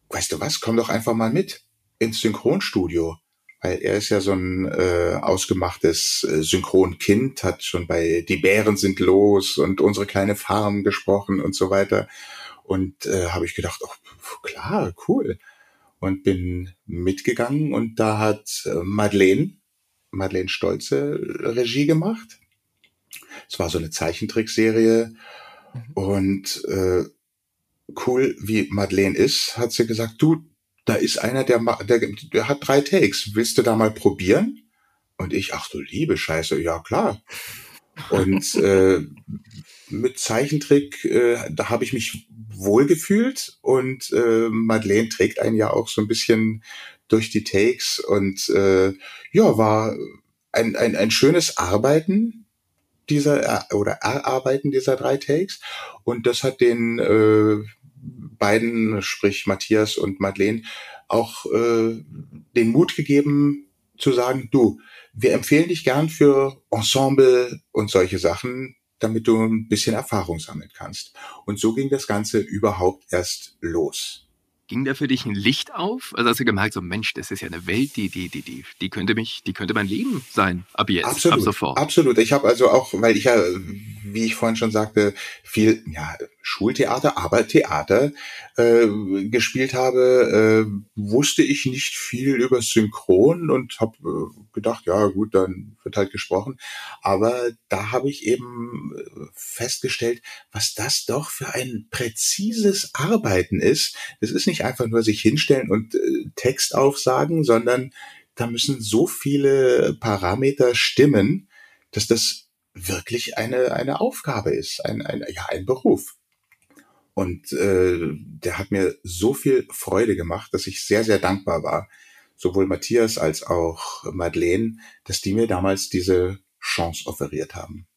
weißt du was, komm doch einfach mal mit ins Synchronstudio. Weil er ist ja so ein äh, ausgemachtes äh, Synchronkind, hat schon bei Die Bären sind los und unsere kleine Farm gesprochen und so weiter. Und äh, habe ich gedacht, oh, klar, cool. Und bin mitgegangen und da hat äh, Madeleine, Madeleine Stolze Regie gemacht. Es war so eine Zeichentrickserie. Mhm. Und äh, cool wie Madeleine ist, hat sie gesagt, du, da ist einer, der, der, der hat drei Takes. Willst du da mal probieren? Und ich, ach du liebe Scheiße, ja klar. Und äh, mit Zeichentrick, äh, da habe ich mich wohlgefühlt und äh, Madeleine trägt einen ja auch so ein bisschen durch die Takes und äh, ja, war ein, ein, ein schönes Arbeiten dieser oder Erarbeiten dieser drei Takes und das hat den äh, beiden, sprich Matthias und Madeleine, auch äh, den Mut gegeben zu sagen, du, wir empfehlen dich gern für Ensemble und solche Sachen damit du ein bisschen Erfahrung sammeln kannst. Und so ging das Ganze überhaupt erst los. Ging da für dich ein Licht auf? Also hast du gemerkt, so Mensch, das ist ja eine Welt, die, die, die, die, die könnte mich, die könnte mein Leben sein, ab jetzt, absolut, ab sofort. Absolut. Ich habe also auch, weil ich ja, wie ich vorhin schon sagte, viel ja, Schultheater, aber Theater äh, gespielt habe, äh, wusste ich nicht viel über Synchron und habe äh, gedacht, ja gut, dann wird halt gesprochen. Aber da habe ich eben äh, festgestellt, was das doch für ein präzises Arbeiten ist. Es ist nicht einfach nur sich hinstellen und äh, Text aufsagen, sondern da müssen so viele Parameter stimmen, dass das wirklich eine, eine Aufgabe ist, ein, ein, ja, ein Beruf. Und äh, der hat mir so viel Freude gemacht, dass ich sehr, sehr dankbar war, sowohl Matthias als auch Madeleine, dass die mir damals diese Chance offeriert haben.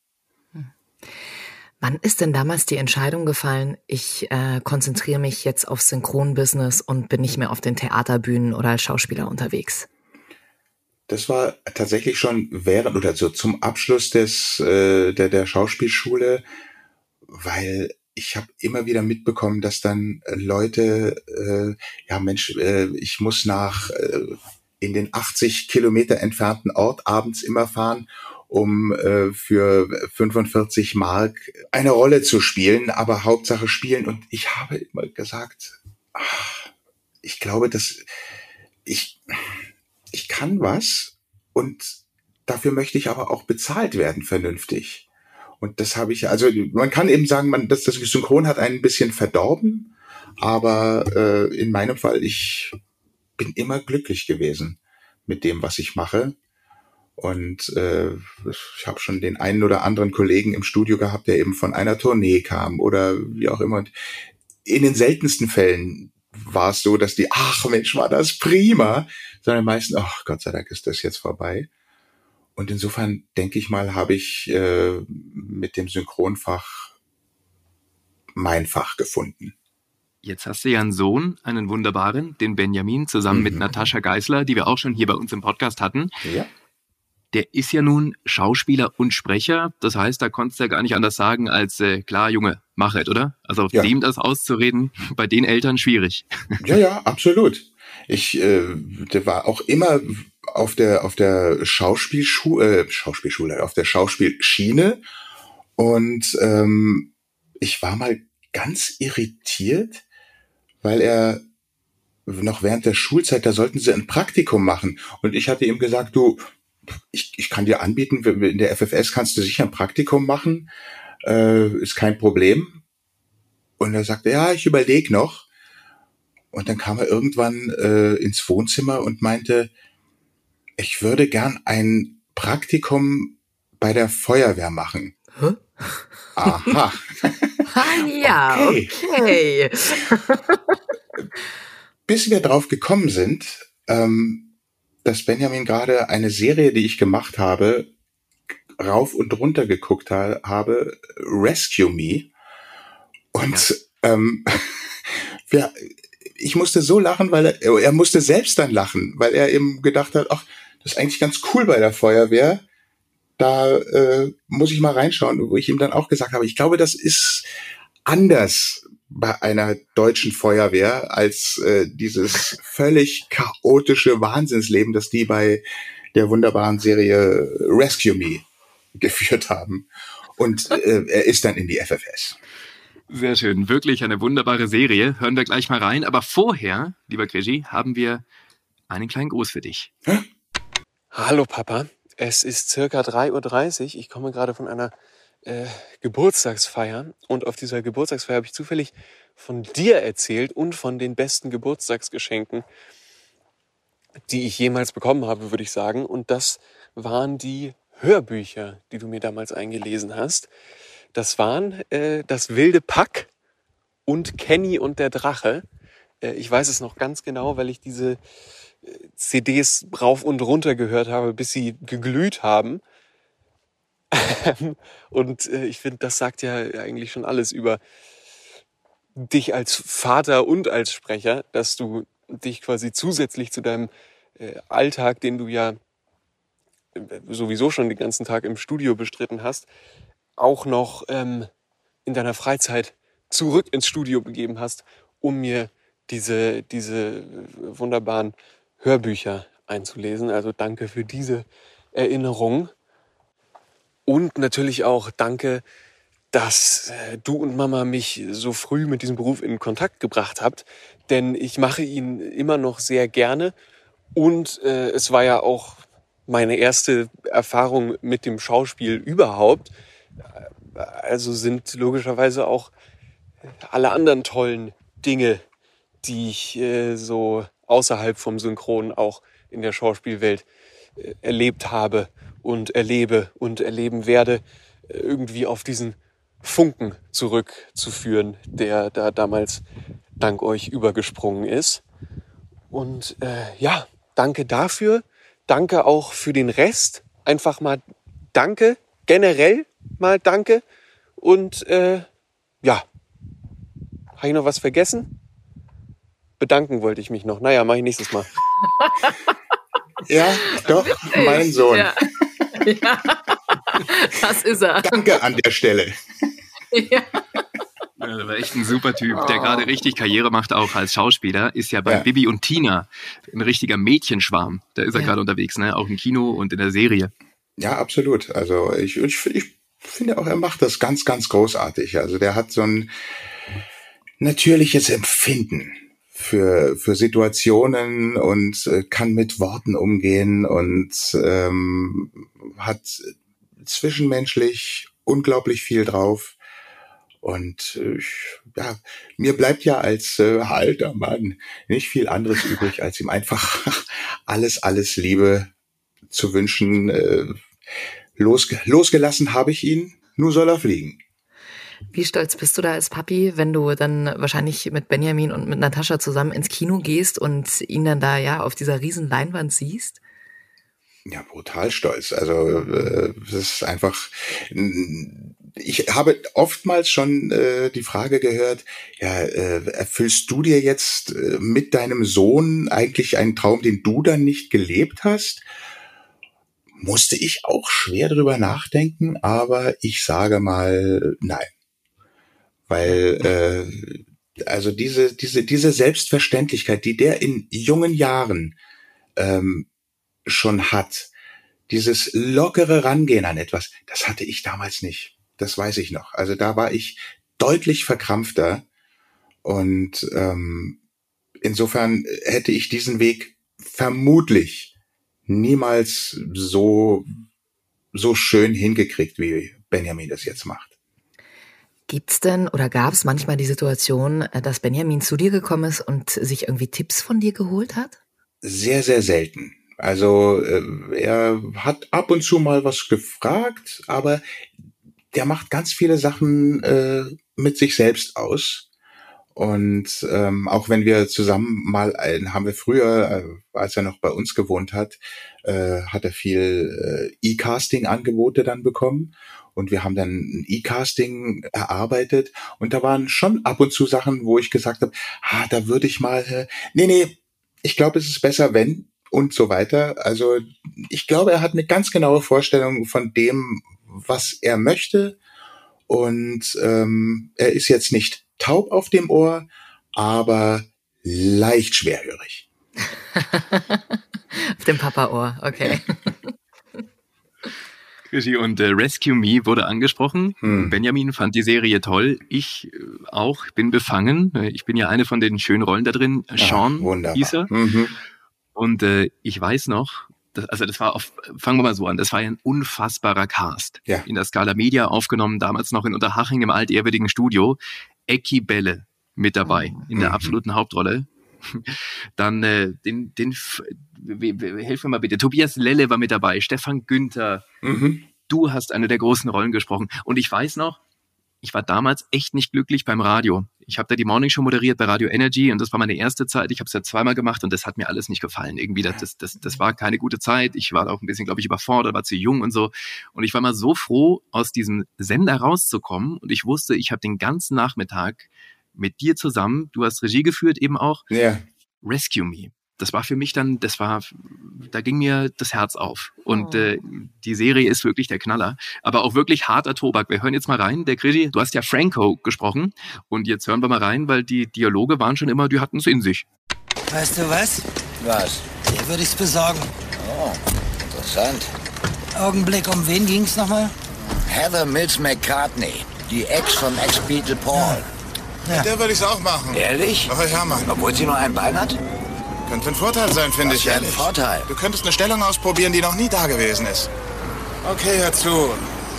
Wann ist denn damals die Entscheidung gefallen, ich äh, konzentriere mich jetzt auf Synchronbusiness und bin nicht mehr auf den Theaterbühnen oder als Schauspieler unterwegs? Das war tatsächlich schon während oder so zum Abschluss des äh, der der Schauspielschule, weil ich habe immer wieder mitbekommen, dass dann Leute, äh, ja Mensch, äh, ich muss nach äh, in den 80 Kilometer entfernten Ort abends immer fahren um äh, für 45 Mark eine Rolle zu spielen, aber Hauptsache spielen. Und ich habe immer gesagt, ach, ich glaube, dass ich, ich kann was und dafür möchte ich aber auch bezahlt werden vernünftig. Und das habe ich, also man kann eben sagen, man, dass das Synchron hat einen bisschen verdorben, aber äh, in meinem Fall, ich bin immer glücklich gewesen mit dem, was ich mache. Und äh, ich habe schon den einen oder anderen Kollegen im Studio gehabt, der eben von einer Tournee kam oder wie auch immer. Und in den seltensten Fällen war es so, dass die, ach Mensch, war das prima, sondern meistens, ach Gott sei Dank ist das jetzt vorbei. Und insofern denke ich mal, habe ich äh, mit dem Synchronfach mein Fach gefunden. Jetzt hast du ja einen Sohn, einen wunderbaren, den Benjamin, zusammen mhm. mit Natascha Geisler, die wir auch schon hier bei uns im Podcast hatten. Ja der ist ja nun Schauspieler und Sprecher. Das heißt, da konntest du ja gar nicht anders sagen als, äh, klar, Junge, mach es, oder? Also auf ja. dem das auszureden, bei den Eltern schwierig. Ja, ja, absolut. Ich, äh, der war auch immer auf der, auf der Schauspielschule, äh, Schauspielschule, auf der Schauspielschiene. Und ähm, ich war mal ganz irritiert, weil er noch während der Schulzeit, da sollten sie ein Praktikum machen. Und ich hatte ihm gesagt, du, ich, ich kann dir anbieten, in der FFS kannst du sicher ein Praktikum machen, äh, ist kein Problem. Und er sagte, ja, ich überlege noch. Und dann kam er irgendwann äh, ins Wohnzimmer und meinte, ich würde gern ein Praktikum bei der Feuerwehr machen. Hä? Aha. ah, ja, okay. okay. Bis wir drauf gekommen sind, ähm, dass Benjamin gerade eine Serie, die ich gemacht habe, rauf und runter geguckt ha habe, Rescue Me. Und ja. ähm, ja, ich musste so lachen, weil er, er musste selbst dann lachen, weil er eben gedacht hat, ach, das ist eigentlich ganz cool bei der Feuerwehr. Da äh, muss ich mal reinschauen, wo ich ihm dann auch gesagt habe, ich glaube, das ist anders bei einer deutschen Feuerwehr als äh, dieses völlig chaotische Wahnsinnsleben, das die bei der wunderbaren Serie Rescue Me geführt haben. Und äh, er ist dann in die FFS. Sehr schön, wirklich eine wunderbare Serie. Hören wir gleich mal rein. Aber vorher, lieber Krigi, haben wir einen kleinen Gruß für dich. Hä? Hallo Papa, es ist circa 3.30 Uhr. Ich komme gerade von einer äh, Geburtstagsfeier und auf dieser Geburtstagsfeier habe ich zufällig von dir erzählt und von den besten Geburtstagsgeschenken, die ich jemals bekommen habe, würde ich sagen. Und das waren die Hörbücher, die du mir damals eingelesen hast. Das waren äh, das wilde Pack und Kenny und der Drache. Äh, ich weiß es noch ganz genau, weil ich diese äh, CDs rauf und runter gehört habe, bis sie geglüht haben. Und äh, ich finde, das sagt ja eigentlich schon alles über dich als Vater und als Sprecher, dass du dich quasi zusätzlich zu deinem äh, Alltag, den du ja äh, sowieso schon den ganzen Tag im Studio bestritten hast, auch noch ähm, in deiner Freizeit zurück ins Studio begeben hast, um mir diese, diese wunderbaren Hörbücher einzulesen. Also danke für diese Erinnerung. Und natürlich auch danke, dass äh, du und Mama mich so früh mit diesem Beruf in Kontakt gebracht habt. Denn ich mache ihn immer noch sehr gerne. Und äh, es war ja auch meine erste Erfahrung mit dem Schauspiel überhaupt. Also sind logischerweise auch alle anderen tollen Dinge, die ich äh, so außerhalb vom Synchron auch in der Schauspielwelt äh, erlebt habe, und erlebe und erleben werde, irgendwie auf diesen Funken zurückzuführen, der da damals dank euch übergesprungen ist. Und äh, ja, danke dafür. Danke auch für den Rest. Einfach mal danke. Generell mal danke. Und äh, ja, habe ich noch was vergessen? Bedanken wollte ich mich noch. Naja, mache ich nächstes Mal. ja, doch, mein Sohn. Ja. Ja. Das ist er. Danke an der Stelle. Ja. Das war echt ein super Typ, der gerade richtig Karriere macht, auch als Schauspieler. Ist ja bei Ja. Bibi und Tina ein richtiger Mädchenschwarm. Da ist er Ja. gerade unterwegs, ne? Auch im Kino und in der Serie. Ja, absolut. Also ich, ich, ich finde auch, er macht das ganz, ganz großartig. Also der hat so ein natürliches Empfinden für, für Situationen und äh, kann mit Worten umgehen und ähm, hat zwischenmenschlich unglaublich viel drauf. Und äh, ich, ja, mir bleibt ja als äh, alter Mann nicht viel anderes übrig, als ihm einfach alles, alles Liebe zu wünschen. Äh, losge losgelassen habe ich ihn, nur soll er fliegen. Wie stolz bist du da als Papi, wenn du dann wahrscheinlich mit Benjamin und mit Natascha zusammen ins Kino gehst und ihn dann da ja auf dieser riesen Leinwand siehst? Ja, brutal stolz. Also äh, das ist einfach. Ich habe oftmals schon äh, die Frage gehört: Ja, äh, erfüllst du dir jetzt äh, mit deinem Sohn eigentlich einen Traum, den du dann nicht gelebt hast? Musste ich auch schwer drüber nachdenken, aber ich sage mal nein, weil äh, also diese diese diese Selbstverständlichkeit, die der in jungen Jahren ähm, schon hat. Dieses lockere Rangehen an etwas, das hatte ich damals nicht. Das weiß ich noch. Also da war ich deutlich verkrampfter und ähm, insofern hätte ich diesen Weg vermutlich niemals so so schön hingekriegt, wie Benjamin das jetzt macht. Gibt's denn oder gab es manchmal die Situation, äh, dass Benjamin zu dir gekommen ist und sich irgendwie Tipps von dir geholt hat? Sehr, sehr selten. Also äh, er hat ab und zu mal was gefragt, aber der macht ganz viele Sachen äh, mit sich selbst aus. Und ähm, auch wenn wir zusammen mal, haben wir früher, äh, als er noch bei uns gewohnt hat, äh, hat er viel äh, E-Casting-Angebote dann bekommen. Und wir haben dann ein E-Casting erarbeitet. Und da waren schon ab und zu Sachen, wo ich gesagt habe, ah, da würde ich mal, äh, nee, nee, ich glaube, es ist besser, wenn und so weiter. Also ich glaube, er hat eine ganz genaue Vorstellung von dem, was er möchte. Und ähm, er ist jetzt nicht taub auf dem Ohr, aber leicht schwerhörig. auf dem Papa-Ohr, okay. Krischi, Und äh, Rescue Me wurde angesprochen. Hm. Benjamin fand die Serie toll. Ich äh, auch, bin befangen. Äh, Ich bin ja eine von den schönen Rollen da drin. Sean wunderbar. hieß er. Mhm. Und äh, ich weiß noch, das, also das war auf, fangen wir mal so an, das war ja ein unfassbarer Cast. Ja. In der Scala Media aufgenommen, damals noch in Unterhaching im altehrwürdigen Studio. Ecki Belle mit dabei, in der Mhm. absoluten Hauptrolle. Dann äh, den, den, helf mir mal bitte, Tobias Lelle war mit dabei, Stefan Günther. Mhm. Du hast eine der großen Rollen gesprochen. Und ich weiß noch, ich war damals echt nicht glücklich beim Radio. Ich habe da die Morning Show moderiert bei Radio Energy und das war meine erste Zeit. Ich habe es ja zweimal gemacht und das hat mir alles nicht gefallen. Irgendwie, das, das, das, das war keine gute Zeit. Ich war auch ein bisschen, glaube ich, überfordert, war zu jung und so. Und ich war mal so froh, aus diesem Sender rauszukommen. Und ich wusste, ich habe den ganzen Nachmittag mit dir zusammen, du hast Regie geführt eben auch, Ja. Rescue Me. Das war für mich dann, das war, da ging mir das Herz auf. Und Oh. äh, die Serie ist wirklich der Knaller. Aber auch wirklich harter Tobak. Wir hören jetzt mal rein. Der Krigi, du hast ja Franco gesprochen. Und jetzt hören wir mal rein, weil die Dialoge waren schon immer, die hatten es in sich. Weißt du was? Was? Dir würde ich's besorgen. Oh, interessant. Augenblick, um wen ging's nochmal? Heather Mills McCartney, die Ex vom Ex-Beatle Paul. Ja. Der würde ich's auch machen. Ehrlich? Oh ja, Mann. Obwohl sie nur ein Bein hat? Könnte ein Vorteil sein, finde ich für ein ehrlich. Vorteil? Du könntest eine Stellung ausprobieren, die noch nie da gewesen ist. Okay, hör zu.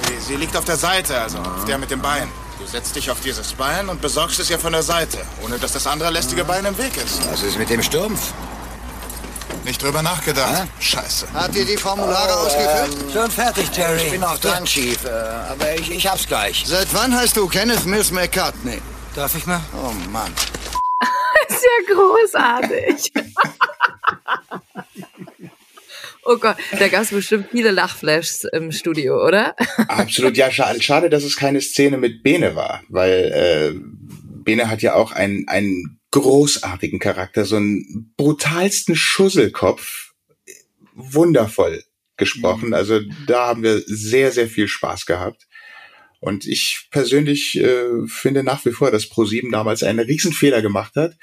Sie, sie liegt auf der Seite, also auf der mit dem Bein. Du setzt dich auf dieses Bein und besorgst es ihr von der Seite, ohne dass das andere lästige Bein im Weg ist. Was ist mit dem Stumpf? Nicht drüber nachgedacht. Scheiße. Habt ihr die Formulare Oh, ausgefüllt? äh, schon fertig, Jerry. Ich bin noch dran, Chief. Äh, aber ich, ich hab's gleich. Seit wann heißt du Kenneth Mills McCartney? Darf ich mal? Oh Mann. ist ja großartig. oh Gott, da gab es bestimmt viele Lachflashs im Studio, oder? Absolut, ja, schade, schade, dass es keine Szene mit Bene war, weil äh, Bene hat ja auch einen, einen großartigen Charakter, so einen brutalsten Schusselkopf, wundervoll gesprochen. Also da haben wir sehr, sehr viel Spaß gehabt. Und ich persönlich äh, finde nach wie vor, dass ProSieben damals einen Riesenfehler gemacht hat.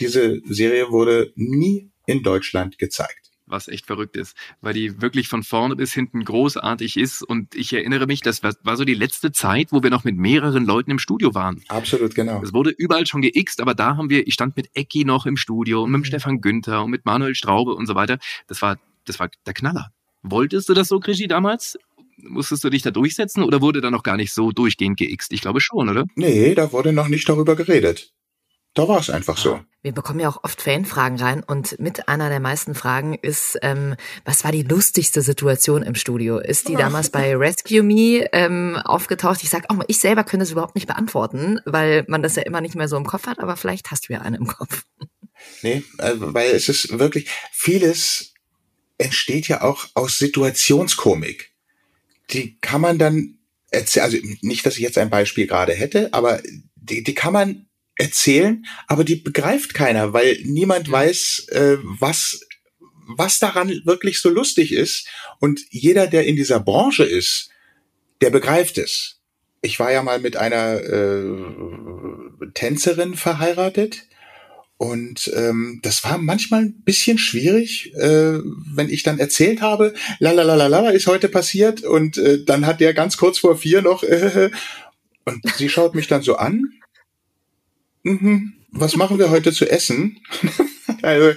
Diese Serie wurde nie in Deutschland gezeigt was echt verrückt ist, weil die wirklich von vorne bis hinten großartig ist. Und ich erinnere mich, das war, war so die letzte Zeit, wo wir noch mit mehreren Leuten im Studio waren. Absolut, genau. Es wurde überall schon geixt, aber da haben wir, ich stand mit Ecki noch im Studio und mit dem Stefan Günther und mit Manuel Straube und so weiter. Das war, das war der Knaller. Wolltest du das so, Krischi, damals? Musstest du dich da durchsetzen oder wurde da noch gar nicht so durchgehend geixt? Ich glaube schon, oder? Nee, da wurde noch nicht darüber geredet. Da war es einfach so. Wir bekommen ja auch oft Fanfragen rein und mit einer der meisten Fragen ist, ähm, was war die lustigste Situation im Studio? Ist die damals bei Rescue Me ähm, aufgetaucht? Ich sag auch mal, ich selber könnte es überhaupt nicht beantworten, weil man das ja immer nicht mehr so im Kopf hat, aber vielleicht hast du ja eine im Kopf. Nee, äh, weil es ist wirklich, vieles entsteht ja auch aus Situationskomik. Die kann man dann erzählen, also nicht, dass ich jetzt ein Beispiel gerade hätte, aber die, die kann man erzählen, aber die begreift keiner, weil niemand weiß, äh, was was daran wirklich so lustig ist. Und jeder, der in dieser Branche ist, der begreift es. Ich war ja mal mit einer äh, Tänzerin verheiratet. Und ähm, das war manchmal ein bisschen schwierig, äh, wenn ich dann erzählt habe, la la la la la ist heute passiert und äh, dann hat der ganz kurz vor vier noch äh, und sie schaut mich dann so an mhm, was machen wir heute zu essen? also,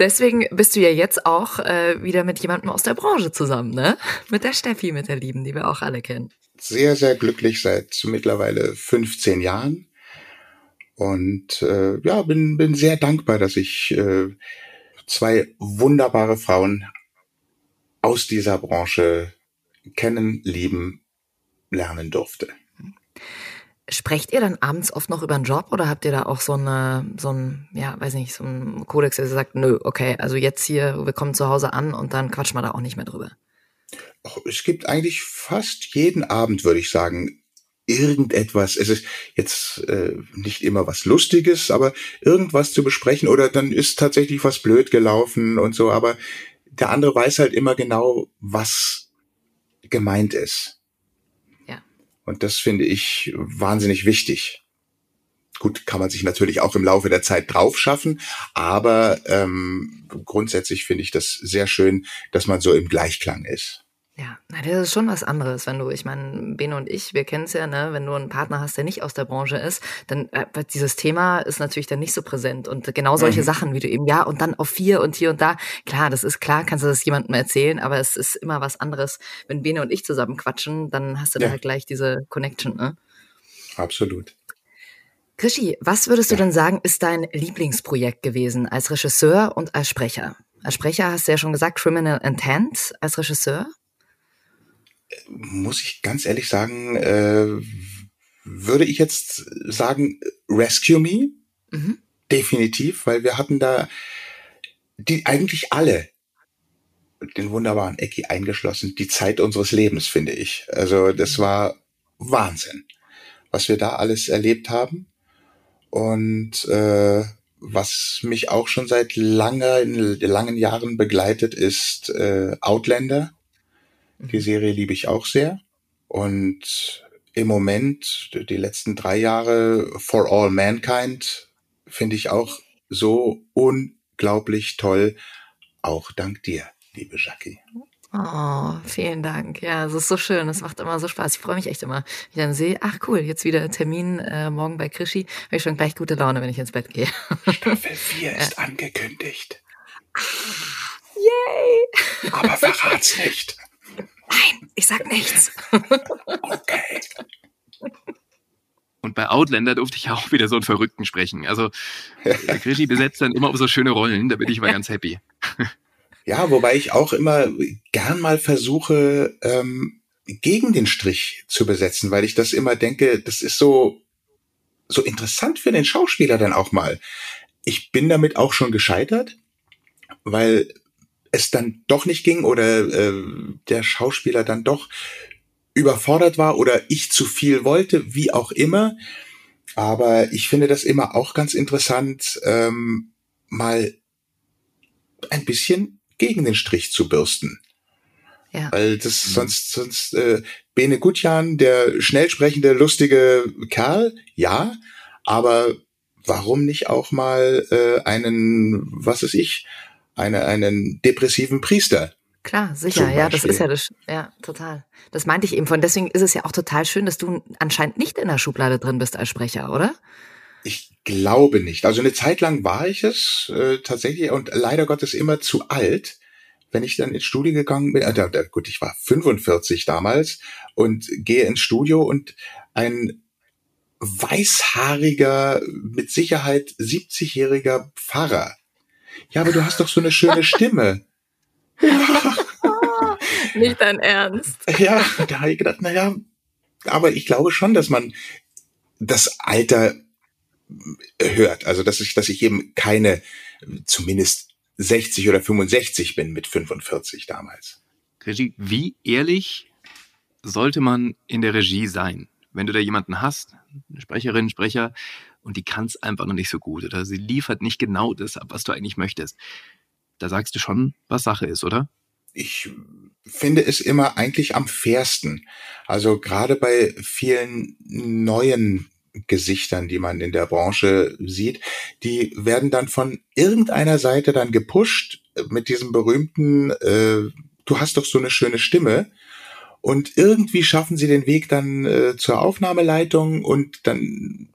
Deswegen bist du ja jetzt auch äh, wieder mit jemandem aus der Branche zusammen, ne? Mit der Steffi, mit der Lieben, die wir auch alle kennen. Sehr, sehr glücklich seit mittlerweile 15 Jahren. Und äh, ja, bin, bin sehr dankbar, dass ich äh, zwei wunderbare Frauen aus dieser Branche kennen, lieben, lernen durfte. Sprecht ihr dann abends oft noch über den Job oder habt ihr da auch so eine, so ein, ja, weiß nicht, so ein Kodex, der sagt, nö, okay, also jetzt hier, wir kommen zu Hause an und dann quatschen wir da auch nicht mehr drüber? Es gibt eigentlich fast jeden Abend, würde ich sagen, irgendetwas. Es ist jetzt äh, nicht immer was Lustiges, aber irgendwas zu besprechen oder dann ist tatsächlich was blöd gelaufen und so, aber der andere weiß halt immer genau, was gemeint ist. Und das finde ich wahnsinnig wichtig. Gut, kann man sich natürlich auch im Laufe der Zeit drauf schaffen, aber ähm, grundsätzlich finde ich das sehr schön, dass man so im Gleichklang ist. Ja, na, das ist schon was anderes, wenn du, ich meine, Bene und ich, wir kennen es ja, ne, wenn du einen Partner hast, der nicht aus der Branche ist, dann äh, dieses Thema ist natürlich dann nicht so präsent und genau solche mhm. Sachen, wie du eben, ja, und dann auf vier und hier und da, klar, das ist klar, kannst du das jemandem erzählen, aber es ist immer was anderes, wenn Bene und ich zusammen quatschen, dann hast du ja. da halt gleich diese Connection, ne? Absolut. Krischi, was würdest du denn sagen, ist dein Lieblingsprojekt gewesen als Regisseur und als Sprecher? Als Sprecher hast du ja schon gesagt, Criminal Intent, als Regisseur? Muss ich ganz ehrlich sagen, äh, würde ich jetzt sagen, Rescue Me. Mhm. Definitiv, weil wir hatten da die eigentlich alle den wunderbaren Ecki eingeschlossen, die Zeit unseres Lebens, finde ich. Also das war Wahnsinn, was wir da alles erlebt haben. Und äh, was mich auch schon seit langer, in langen Jahren begleitet, ist äh, Outlander. Die Serie liebe ich auch sehr. Und im Moment, die letzten drei Jahre, For All Mankind, finde ich auch so unglaublich toll. Auch dank dir, liebe Jackie. Oh, vielen Dank. Ja, es ist so schön. Es macht immer so Spaß. Ich freue mich echt immer, wenn ich dann sehe, ach cool, jetzt wieder Termin äh, morgen bei Krischi. Habe ich schon gleich gute Laune, wenn ich ins Bett gehe. Staffel 4 ja. ist angekündigt. Yay! Aber verrat's nicht. Nein, ich sag nichts. okay. Und bei Outlander durfte ich auch wieder so einen Verrückten sprechen. Also Krischi besetzt dann immer so schöne Rollen, da bin ich mal ganz happy. Ja, wobei ich auch immer gern mal versuche, ähm, gegen den Strich zu besetzen, weil ich das immer denke, das ist so, so interessant für den Schauspieler dann auch mal. Ich bin damit auch schon gescheitert, weil es dann doch nicht ging oder äh, der Schauspieler dann doch überfordert war oder ich zu viel wollte, wie auch immer. Aber ich finde das immer auch ganz interessant, ähm, mal ein bisschen gegen den Strich zu bürsten. Ja. Weil das sonst, sonst äh, Bene Gutjan, der schnell sprechende, lustige Kerl, ja, aber warum nicht auch mal äh, einen, was ist ich, eine, einen depressiven Priester Klar, sicher, ja, das ist ja das, ja, total. Das meinte ich eben von. Deswegen ist es ja auch total schön, dass du anscheinend nicht in der Schublade drin bist als Sprecher, oder? Ich glaube nicht. Also eine Zeit lang war ich es äh, tatsächlich und leider Gottes immer zu alt. Wenn ich dann ins Studio gegangen bin, äh, gut, ich war 45 damals und gehe ins Studio und ein weißhaariger, mit Sicherheit 70-jähriger Pfarrer. Ja, aber du hast doch so eine schöne Stimme. Nicht dein Ernst. Ja, da habe ich gedacht, naja, aber ich glaube schon, dass man das Alter hört. Also, dass ich, dass ich eben keine, zumindest 60 oder 65 bin mit 45 damals. Regie, wie ehrlich sollte man in der Regie sein? Wenn du da jemanden hast, eine Sprecherin, Sprecher, und die kann es einfach noch nicht so gut oder sie liefert nicht genau das ab, was du eigentlich möchtest da sagst du schon, was Sache ist, oder? Ich finde es immer eigentlich am fairsten. Also gerade bei vielen neuen Gesichtern, die man in der Branche sieht, die werden dann von irgendeiner Seite dann gepusht mit diesem berühmten, äh, du hast doch so eine schöne Stimme. Und irgendwie schaffen sie den Weg dann äh, zur Aufnahmeleitung und dann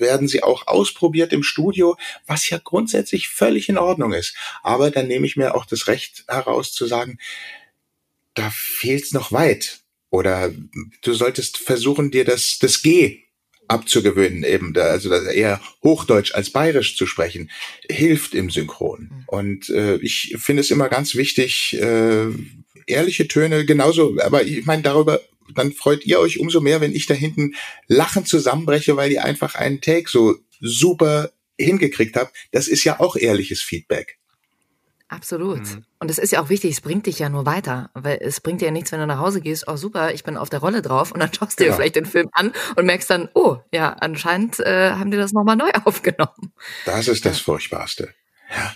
werden sie auch ausprobiert im Studio, was ja grundsätzlich völlig in Ordnung ist. Aber dann nehme ich mir auch das Recht heraus zu sagen, da fehlt's noch weit. Oder du solltest versuchen, dir das, das G abzugewöhnen, eben, da, also eher Hochdeutsch als Bayerisch zu sprechen, hilft im Synchron. Mhm. Und äh, ich finde es immer ganz wichtig, äh, ehrliche Töne genauso, aber ich meine, darüber dann freut ihr euch umso mehr, wenn ich da hinten lachend zusammenbreche, weil ihr einfach einen Take so super hingekriegt habt. Das ist ja auch ehrliches Feedback. Absolut. Mhm. Und es ist ja auch wichtig, es bringt dich ja nur weiter, weil es bringt dir ja nichts, wenn du nach Hause gehst, oh super, ich bin auf der Rolle drauf und dann schaust du genau. dir vielleicht den Film an und merkst dann, oh, ja, anscheinend äh, haben die das nochmal neu aufgenommen. Das ist das Furchtbarste. Ja.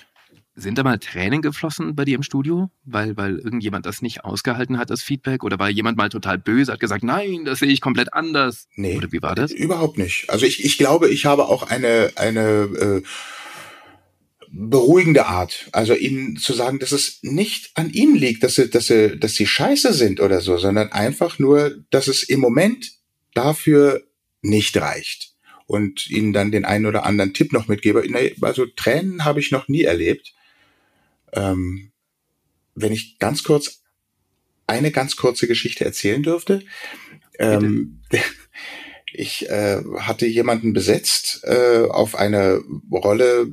Sind da mal Tränen geflossen bei dir im Studio, weil, weil irgendjemand das nicht ausgehalten hat, das Feedback? Oder war jemand mal total böse, hat gesagt, nein, das sehe ich komplett anders? Nee. Oder wie war das? Überhaupt nicht. Also ich, ich glaube, ich habe auch eine, eine äh, beruhigende Art. Also ihnen zu sagen, dass es nicht an ihnen liegt, dass sie, dass sie, dass sie scheiße sind oder so, sondern einfach nur, dass es im Moment dafür nicht reicht. Und ihnen dann den einen oder anderen Tipp noch mitgebe. Also Tränen habe ich noch nie erlebt. Ähm, wenn ich ganz kurz eine ganz kurze Geschichte erzählen dürfte. Ähm, ich äh, hatte jemanden besetzt äh, auf eine Rolle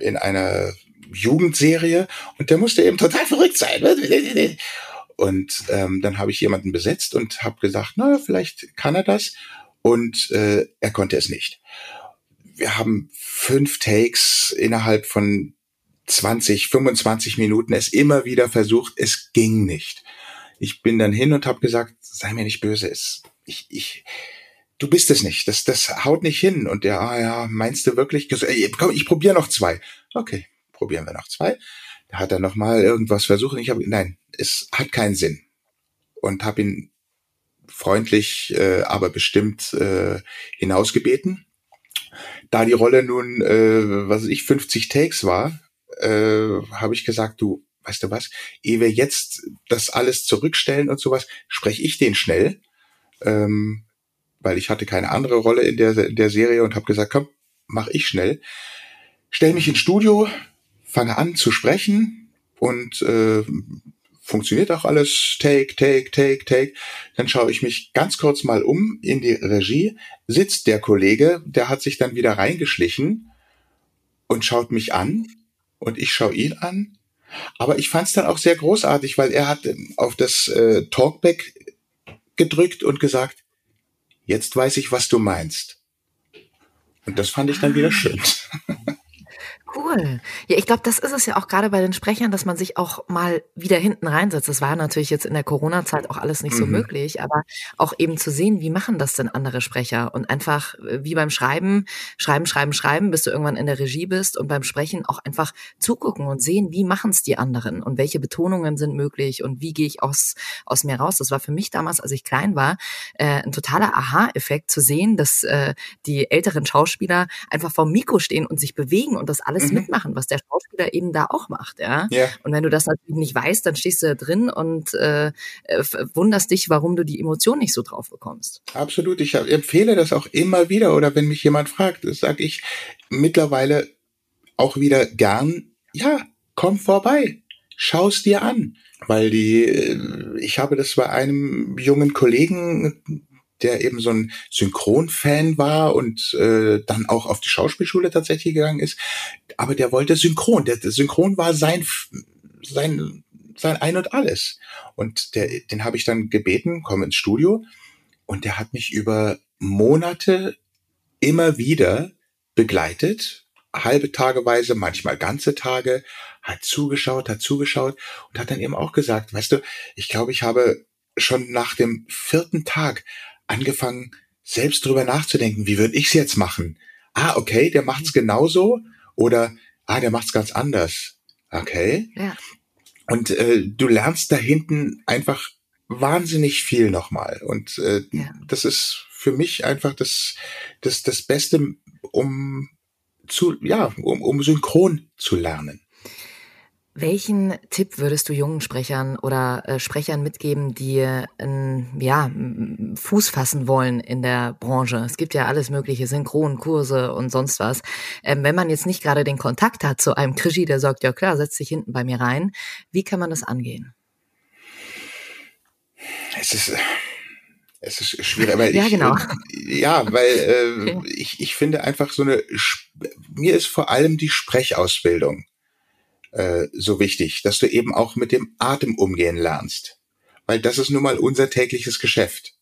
in einer Jugendserie und der musste eben total verrückt sein. Und ähm, dann habe ich jemanden besetzt und habe gesagt, na, vielleicht kann er das. Und äh, er konnte es nicht. Wir haben fünf Takes innerhalb von 20, 25 Minuten es immer wieder versucht, es ging nicht. Ich bin dann hin und habe gesagt, sei mir nicht böse, es, ich, ich, du bist es nicht, das, das haut nicht hin. Und der, ah ja, meinst du wirklich? Komm, ich probiere noch zwei. Okay, probieren wir noch zwei. Da hat er noch mal irgendwas versucht. Ich habe, nein, es hat keinen Sinn. Und habe ihn freundlich, äh, aber bestimmt äh, hinausgebeten. Da die Rolle nun, äh, was weiß ich, 50 Takes war, äh, habe ich gesagt, du, weißt du was, ehe wir jetzt das alles zurückstellen und sowas, spreche ich den schnell, ähm, weil ich hatte keine andere Rolle in der, in der Serie und habe gesagt, komm, mach ich schnell. Stell mich ins Studio, fange an zu sprechen und äh, funktioniert auch alles, take, take, take, take. Dann schaue ich mich ganz kurz mal um in die Regie, sitzt der Kollege, der hat sich dann wieder reingeschlichen und schaut mich an und ich schaue ihn an. Aber ich fand es dann auch sehr großartig, weil er hat auf das äh, Talkback gedrückt und gesagt, jetzt weiß ich, was du meinst. Und das fand ich dann wieder schön. Cool. Ja, ich glaube, das ist es ja auch gerade bei den Sprechern, dass man sich auch mal wieder hinten reinsetzt. Das war natürlich jetzt in der Corona-Zeit auch alles nicht so Mhm. möglich, aber auch eben zu sehen, wie machen das denn andere Sprecher und einfach äh, wie beim Schreiben, schreiben, schreiben, schreiben, bis du irgendwann in der Regie bist und beim Sprechen auch einfach zugucken und sehen, wie machen es die anderen und welche Betonungen sind möglich und wie gehe ich aus, aus mir raus. Das war für mich damals, als ich klein war, äh, ein totaler Aha-Effekt zu sehen, dass äh, die älteren Schauspieler einfach vor dem Mikro stehen und sich bewegen und das alles Mhm. mitmachen, was der Schauspieler eben da auch macht, ja. Ja. Und wenn du das natürlich nicht weißt, dann stehst du da drin und äh, wunderst dich, warum du die Emotion nicht so drauf bekommst. Absolut. Ich empfehle das auch immer wieder. Oder wenn mich jemand fragt, sage ich mittlerweile auch wieder gern, ja, komm vorbei. Schau's dir an. Weil die, äh, ich habe das bei einem jungen Kollegen, der eben so ein Synchronfan war und äh, dann auch auf die Schauspielschule tatsächlich gegangen ist. Aber der wollte Synchron. Der, der Synchron war sein, sein, sein Ein und Alles. Und der, den habe ich dann gebeten, komm ins Studio. Und der hat mich über Monate immer wieder begleitet, halbe Tageweise, manchmal ganze Tage, hat zugeschaut, hat zugeschaut und hat dann eben auch gesagt, weißt du, ich glaube, ich habe schon nach dem vierten Tag angefangen, selbst drüber nachzudenken, wie würde ich es jetzt machen? Ah, okay, der macht's genauso oder ah, der macht's ganz anders. Okay. Ja. Und äh, du lernst da hinten einfach wahnsinnig viel nochmal. Und äh, das ist für mich einfach das, das, das Beste, um zu, ja, um, um synchron zu lernen. Welchen Tipp würdest du jungen Sprechern oder äh, Sprechern mitgeben, die äh, ja, Fuß fassen wollen in der Branche? Es gibt ja alles mögliche, Synchronkurse und sonst was. Ähm, wenn man jetzt nicht gerade den Kontakt hat zu einem Krischi, der sagt, ja klar, setz dich hinten bei mir rein, wie kann man das angehen? Es ist, es ist schwierig, weil Ja, ich, genau. äh, ja, weil äh, ich, ich finde einfach so eine, mir ist vor allem die Sprechausbildung äh, so wichtig, dass du eben auch mit dem Atem umgehen lernst, weil das ist nun mal unser tägliches Geschäft.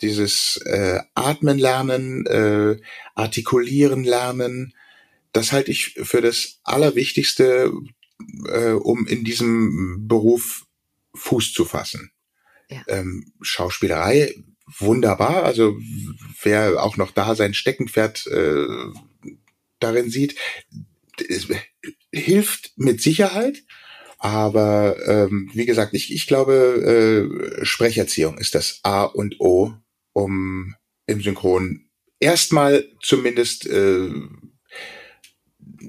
Dieses äh, Atmen lernen, äh, artikulieren lernen, das halte ich für das Allerwichtigste, äh, um in diesem Beruf Fuß zu fassen. Ähm, Schauspielerei, wunderbar. Also wer auch noch da sein Steckenpferd äh, darin sieht, es hilft mit Sicherheit. Aber ähm, wie gesagt, ich, ich glaube, äh, Sprecherziehung ist das A und O, um im Synchron erstmal zumindest äh,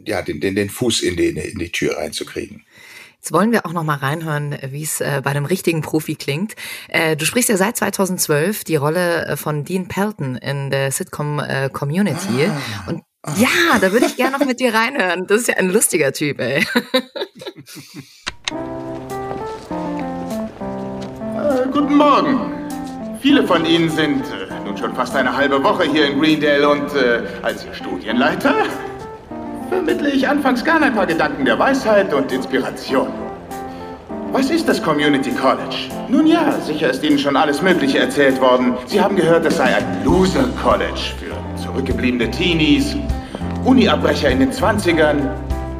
ja, den, den, den Fuß in die, in die Tür reinzukriegen. Jetzt wollen wir auch noch mal reinhören, wie es äh, bei einem richtigen Profi klingt. Äh, du sprichst ja seit 2012 die Rolle äh, von Dean Pelton in der Sitcom äh, Community. Und ja, da würde ich gerne noch mit dir reinhören. Das ist ja ein lustiger Typ, ey. Äh, guten Morgen. Viele von Ihnen sind äh, nun schon fast eine halbe Woche hier in Greendale und äh, als Ihr Studienleiter vermittle ich anfangs gern ein paar Gedanken der Weisheit und Inspiration. Was ist das Community College? Nun ja, sicher ist Ihnen schon alles Mögliche erzählt worden. Sie haben gehört, es sei ein Loser College für zurückgebliebene Teenies, Uni-Abbrecher in den 20ern,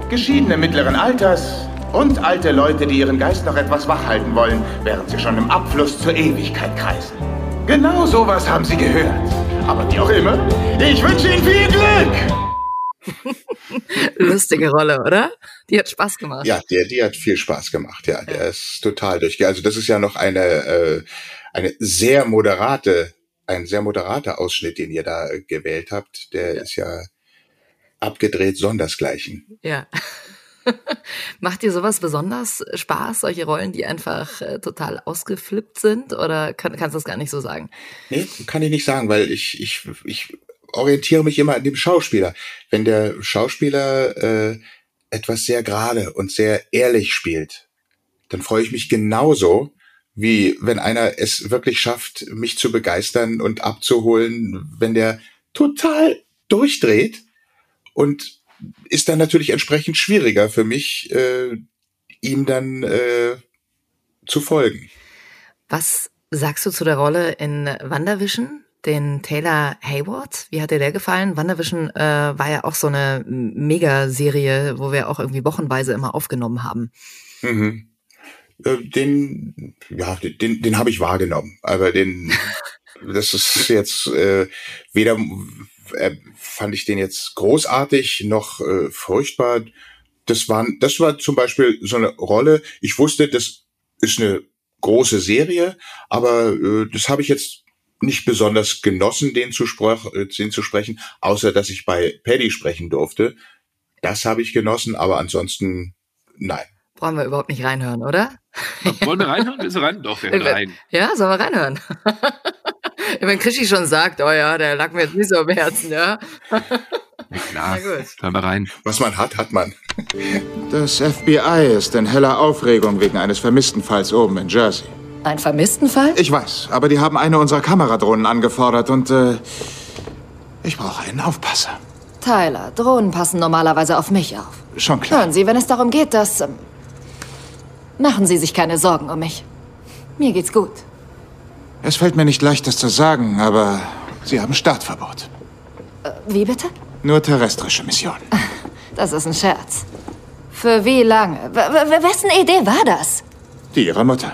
Geschiedene mittleren Alters und alte Leute, die ihren Geist noch etwas wach halten wollen, während sie schon im Abfluss zur Ewigkeit kreisen. Genau sowas haben Sie gehört. Aber wie auch immer, ich wünsche Ihnen viel Glück! Lustige Rolle, oder? Die hat Spaß gemacht. Ja, der, die hat viel Spaß gemacht. Ja, der ist total durch. Also das ist ja noch eine äh, eine sehr moderate, ein sehr moderater Ausschnitt, den ihr da äh, gewählt habt. Der ist ja abgedreht sondersgleichen. Ja. Macht dir sowas besonders Spaß, solche Rollen, die einfach äh, total ausgeflippt sind? Oder kann, kannst du das gar nicht so sagen? Nee, kann ich nicht sagen, weil ich ich ich orientiere mich immer an dem Schauspieler. Wenn der Schauspieler äh, etwas sehr gerade und sehr ehrlich spielt, dann freue ich mich genauso, wie wenn einer es wirklich schafft, mich zu begeistern und abzuholen, wenn der total durchdreht und ist dann natürlich entsprechend schwieriger für mich, äh, ihm dann äh, zu folgen. Was sagst du zu der Rolle in WandaVision? Den Taylor Hayward, wie hat dir der gefallen? WandaVision äh, war ja auch so eine Megaserie, wo wir auch irgendwie wochenweise immer aufgenommen haben. Mhm. Äh, den, ja, den, den habe ich wahrgenommen, aber den, das ist jetzt äh, weder äh, fand ich den jetzt großartig noch äh, furchtbar. Das war, das war zum Beispiel so eine Rolle. Ich wusste, das ist eine große Serie, aber äh, das habe ich jetzt nicht besonders genossen, den zu, äh, den zu sprechen, außer dass ich bei Paddy sprechen durfte. Das habe ich genossen, aber ansonsten nein. Brauchen wir überhaupt nicht reinhören, oder? Wollen wir reinhören? Willst du rein? Doch, wir hören rein. Ja, sollen wir reinhören? Wenn Krischi schon sagt, oh ja, der lag mir jetzt nicht so am Herzen, ja. Klar. Na gut. Hören wir rein. Was man hat, hat man. Das FBI ist in heller Aufregung wegen eines vermissten Falls oben in Jersey. Ein vermissten Fall? Ich weiß, aber die haben eine unserer Kameradrohnen angefordert und äh, ich brauche einen Aufpasser. Tyler, Drohnen passen normalerweise auf mich auf. Schon klar. Hören Sie, wenn es darum geht, dass... Ähm, machen Sie sich keine Sorgen um mich. Mir geht's gut. Es fällt mir nicht leicht, das zu sagen, aber Sie haben Startverbot. Äh, wie bitte? Nur terrestrische Missionen. Das ist ein Scherz. Für wie lange? W wessen Idee war das? Die Ihrer Mutter.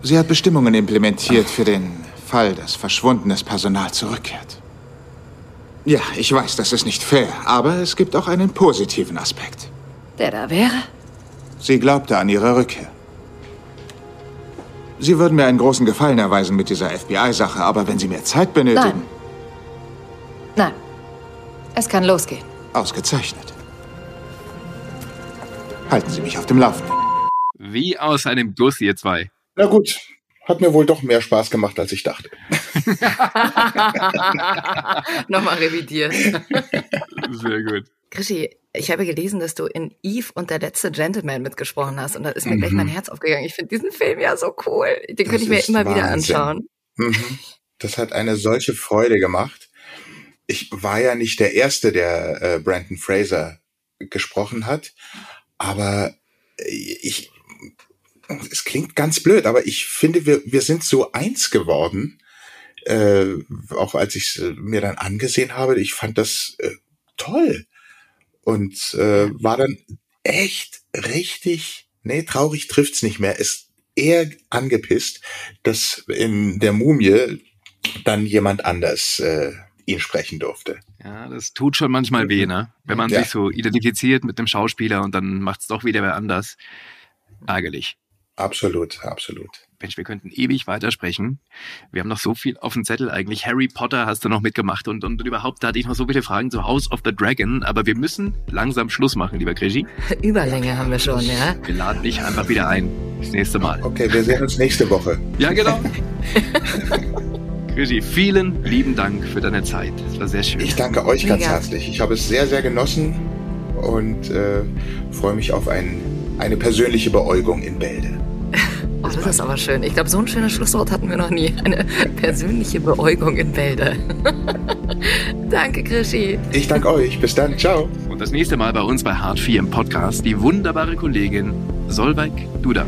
Sie hat Bestimmungen implementiert für den Fall, dass verschwundenes Personal zurückkehrt. Ja, ich weiß, das ist nicht fair, aber es gibt auch einen positiven Aspekt. Der da wäre? Sie glaubte an ihre Rückkehr. Sie würden mir einen großen Gefallen erweisen mit dieser FBI-Sache, aber wenn Sie mehr Zeit benötigen... Nein. Nein. Es kann losgehen. Ausgezeichnet. Halten Sie mich auf dem Laufenden. Wie aus einem Guss, ihr zwei. Na gut, hat mir wohl doch mehr Spaß gemacht, als ich dachte. Nochmal revidiert. Sehr gut. Krischi, ich habe gelesen, dass du in Eve und der letzte Gentleman mitgesprochen hast und da ist mir mhm. gleich mein mhm. Herz aufgegangen. Ich finde diesen Film ja so cool. Den könnte ich mir immer Wahnsinn. wieder anschauen. Mhm. Das hat eine solche Freude gemacht. Ich war ja nicht der Erste, der äh, Brandon Fraser gesprochen hat, aber ich, es klingt ganz blöd, aber ich finde, wir, wir sind so eins geworden. Äh, auch als ich es mir dann angesehen habe, ich fand das äh, toll und äh, war dann echt richtig, nee, traurig trifft's nicht mehr, ist eher angepisst, dass in der Mumie dann jemand anders äh, ihn sprechen durfte. Ja, das tut schon manchmal weh, ne? Wenn man ja. sich so identifiziert mit dem Schauspieler und dann macht's doch wieder wer anders. Ärgerlich. Absolut, absolut. Mensch, wir könnten ewig weitersprechen. Wir haben noch so viel auf dem Zettel eigentlich. Harry Potter hast du noch mitgemacht und, und überhaupt da hatte ich noch so viele Fragen zu House of the Dragon. Aber wir müssen langsam Schluss machen, lieber Krischi. Überlänge haben wir schon, ja. Wir laden dich einfach wieder ein. Das nächste Mal. Okay, wir sehen uns nächste Woche. Ja, genau. Krischi, vielen lieben Dank für deine Zeit. Es war sehr schön. Ich danke euch Mega. ganz herzlich. Ich habe es sehr, sehr genossen und äh, freue mich auf ein, eine persönliche Beäugung in Bälde. Oh, das ist aber schön. Ich glaube, so ein schönes Schlusswort hatten wir noch nie. Eine persönliche Beäugung in Bälde. danke, Krischi. Ich danke euch. Bis dann. Ciao. Und das nächste Mal bei uns bei Hart 4 im Podcast die wunderbare Kollegin Solveig Duda.